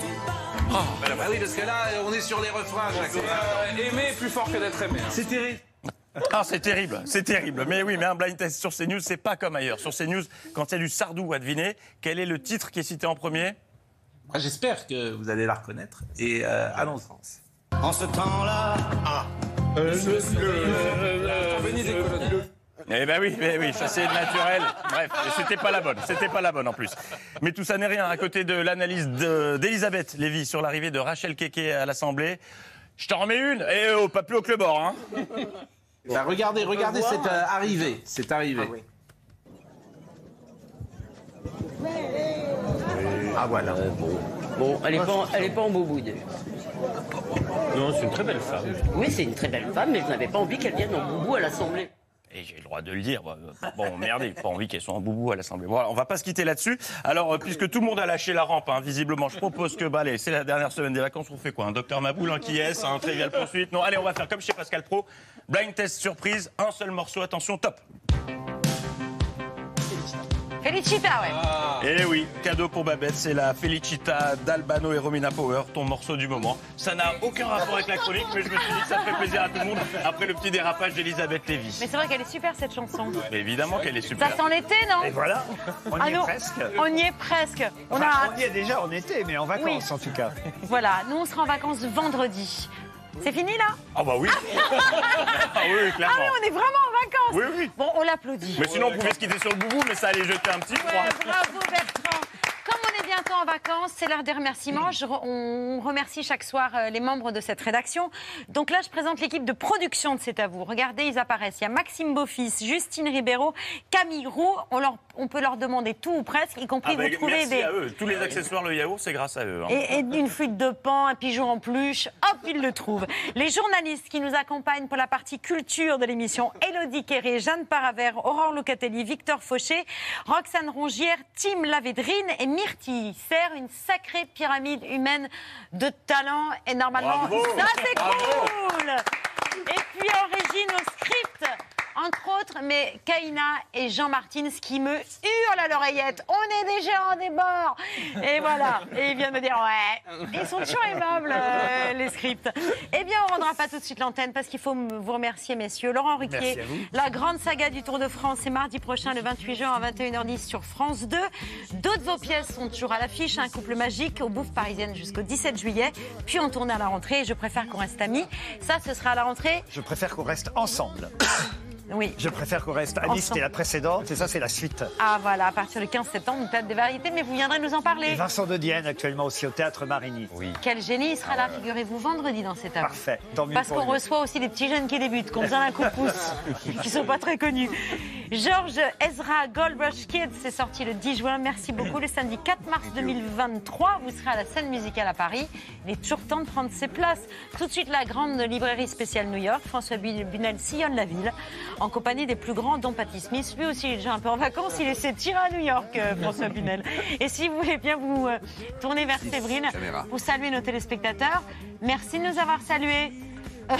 Bah oui, parce que là, on est sur les refrains. Aimer est plus fort que d'être aimé. hein. C'est terrible. Ah, c'est terrible, c'est terrible. Mais oui, mais un blind test sur CNews, c'est pas comme ailleurs. Sur CNews, quand il y a du Sardou à deviner, quel est le titre qui est cité en premier? Moi, J'espère que vous allez la reconnaître. Et euh, allons En ce temps-là, ah, Eh ben oui, mais oui, ça c'est naturel. Bref, c'était pas la bonne, c'était pas la bonne en plus. Mais tout ça n'est rien à côté de l'analyse de- d'Elisabeth Lévy sur l'arrivée de Rachel Keke à l'Assemblée. Je t'en remets une Et oh, pas plus haut que le bord, hein Bah, regardez, regardez cette euh, arrivée. C'est arrivé. Ah voilà. bon. Bon, elle est pas, en- elle est pas en bouboude. Non, c'est une très belle femme. Oui, c'est une très belle femme, mais je n'avais pas envie qu'elle vienne en boubou à l'Assemblée. Et j'ai le droit de le dire. Bon, merde, j'ai pas envie qu'elles soient en boubou à l'Assemblée. Voilà, on va pas se quitter là-dessus. Alors, euh, puisque tout le monde a lâché la rampe, hein, visiblement, je propose que, bah, allez, c'est la dernière semaine des vacances, on fait quoi Un docteur Maboul, un qui est, un trivial poursuite? Non, allez, on va faire comme chez Pascal Pro. Blind test surprise, un seul morceau, attention, top. Felicita, ouais. Eh oui, cadeau pour Babette, c'est la Felicita d'Albano et Romina Power, ton morceau du moment. Ça n'a aucun rapport avec la chronique, mais je me suis dit que ça ferait plaisir à tout le monde après le petit dérapage d'Elisabeth Lévy. Mais c'est vrai qu'elle est super cette chanson. Mais évidemment qu'elle est super. Ça sent l'été, non Et voilà, on y Ah est non, presque. On y est presque. On Enfin, a on y est déjà en été, mais en vacances Oui. en tout cas. Voilà, nous on sera en vacances vendredi. C'est fini là Ah bah oui Ah [LAUGHS] oui, clairement. Ah oui, on est vraiment en vacances Oui, oui. Bon, on l'applaudit. Mais sinon, on pouvait se quitter sur le boubou, mais ça allait jeter un petit froid. Ouais, bravo Bertrand. Comme on est bientôt en vacances, c'est l'heure des remerciements. Je re- on remercie chaque soir euh, les membres de cette rédaction. Donc là, je présente l'équipe de production de C'est à vous. Regardez, ils apparaissent. Il y a Maxime Beaufils, Justine Ribeiro, Camille Roux. On, leur- on peut leur demander tout ou presque, y compris Ah bah, vous trouver merci des... à eux. Tous les accessoires, le yaourt, c'est grâce à eux. hein. Et, et une flûte de pan, un pigeon en peluche, hop, ils le trouvent. Les journalistes qui nous accompagnent pour la partie culture de l'émission, Elodie Quéré, Jeanne Paravert, Aurore Locatelli, Victor Fauché, Roxane Rongière, Tim Lavédrine et Myrtille. Sert une sacrée pyramide humaine de talent et normalement, Bravo. ça c'est cool Et puis en régie, nos scripts entre autres, mais Kaina et Jean Martins qui me hurlent à l'oreillette. On est déjà en débord Et voilà. Et ils viennent me dire Ouais, ils sont toujours aimables, euh, les scripts. Eh bien, on rendra pas tout de suite l'antenne parce qu'il faut vous remercier, messieurs. Laurent Ruquier, la grande saga du Tour de France, c'est mardi prochain, le 28 juin, à 21h10 sur France 2. D'autres de vos pièces sont toujours à l'affiche Un couple magique aux bouffes parisiennes jusqu'au 17 juillet. Puis on tourne à la rentrée. Je préfère qu'on reste amis. Ça, ce sera à la rentrée. Je préfère qu'on reste ensemble. Oui. Je préfère qu'on reste amis, c'était la précédente, et ça c'est la suite. Ah voilà, à partir du 15 septembre, une tête des variétés, mais vous viendrez nous en Et parler. Vincent de Dienne, actuellement aussi au Théâtre Marigny. Oui. Quel génie, il sera là, figurez-vous, vendredi dans cette table. Parfait, tant mieux Parce qu'on reçoit aussi des petits jeunes qui débutent, qui ont besoin d'un coup de pouce, [LAUGHS] qui sont pas très connus. Georges Ezra Gold Rush Kids, c'est sorti le 10 juin. Merci beaucoup. Le samedi 4 mars 2023, vous serez à la scène musicale à Paris. Il est toujours temps de prendre ses places. Tout de suite, la grande librairie spéciale New York. François Bunel sillonne la ville en compagnie des plus grands, dont Patty Smith. Lui aussi, il est déjà un peu en vacances. Il essaie de tirer à New York, euh, François [LAUGHS] Bunel. Et si vous voulez bien vous euh, tourner vers Séverine pour saluer nos téléspectateurs, merci de nous avoir salués. [LAUGHS] [LAUGHS]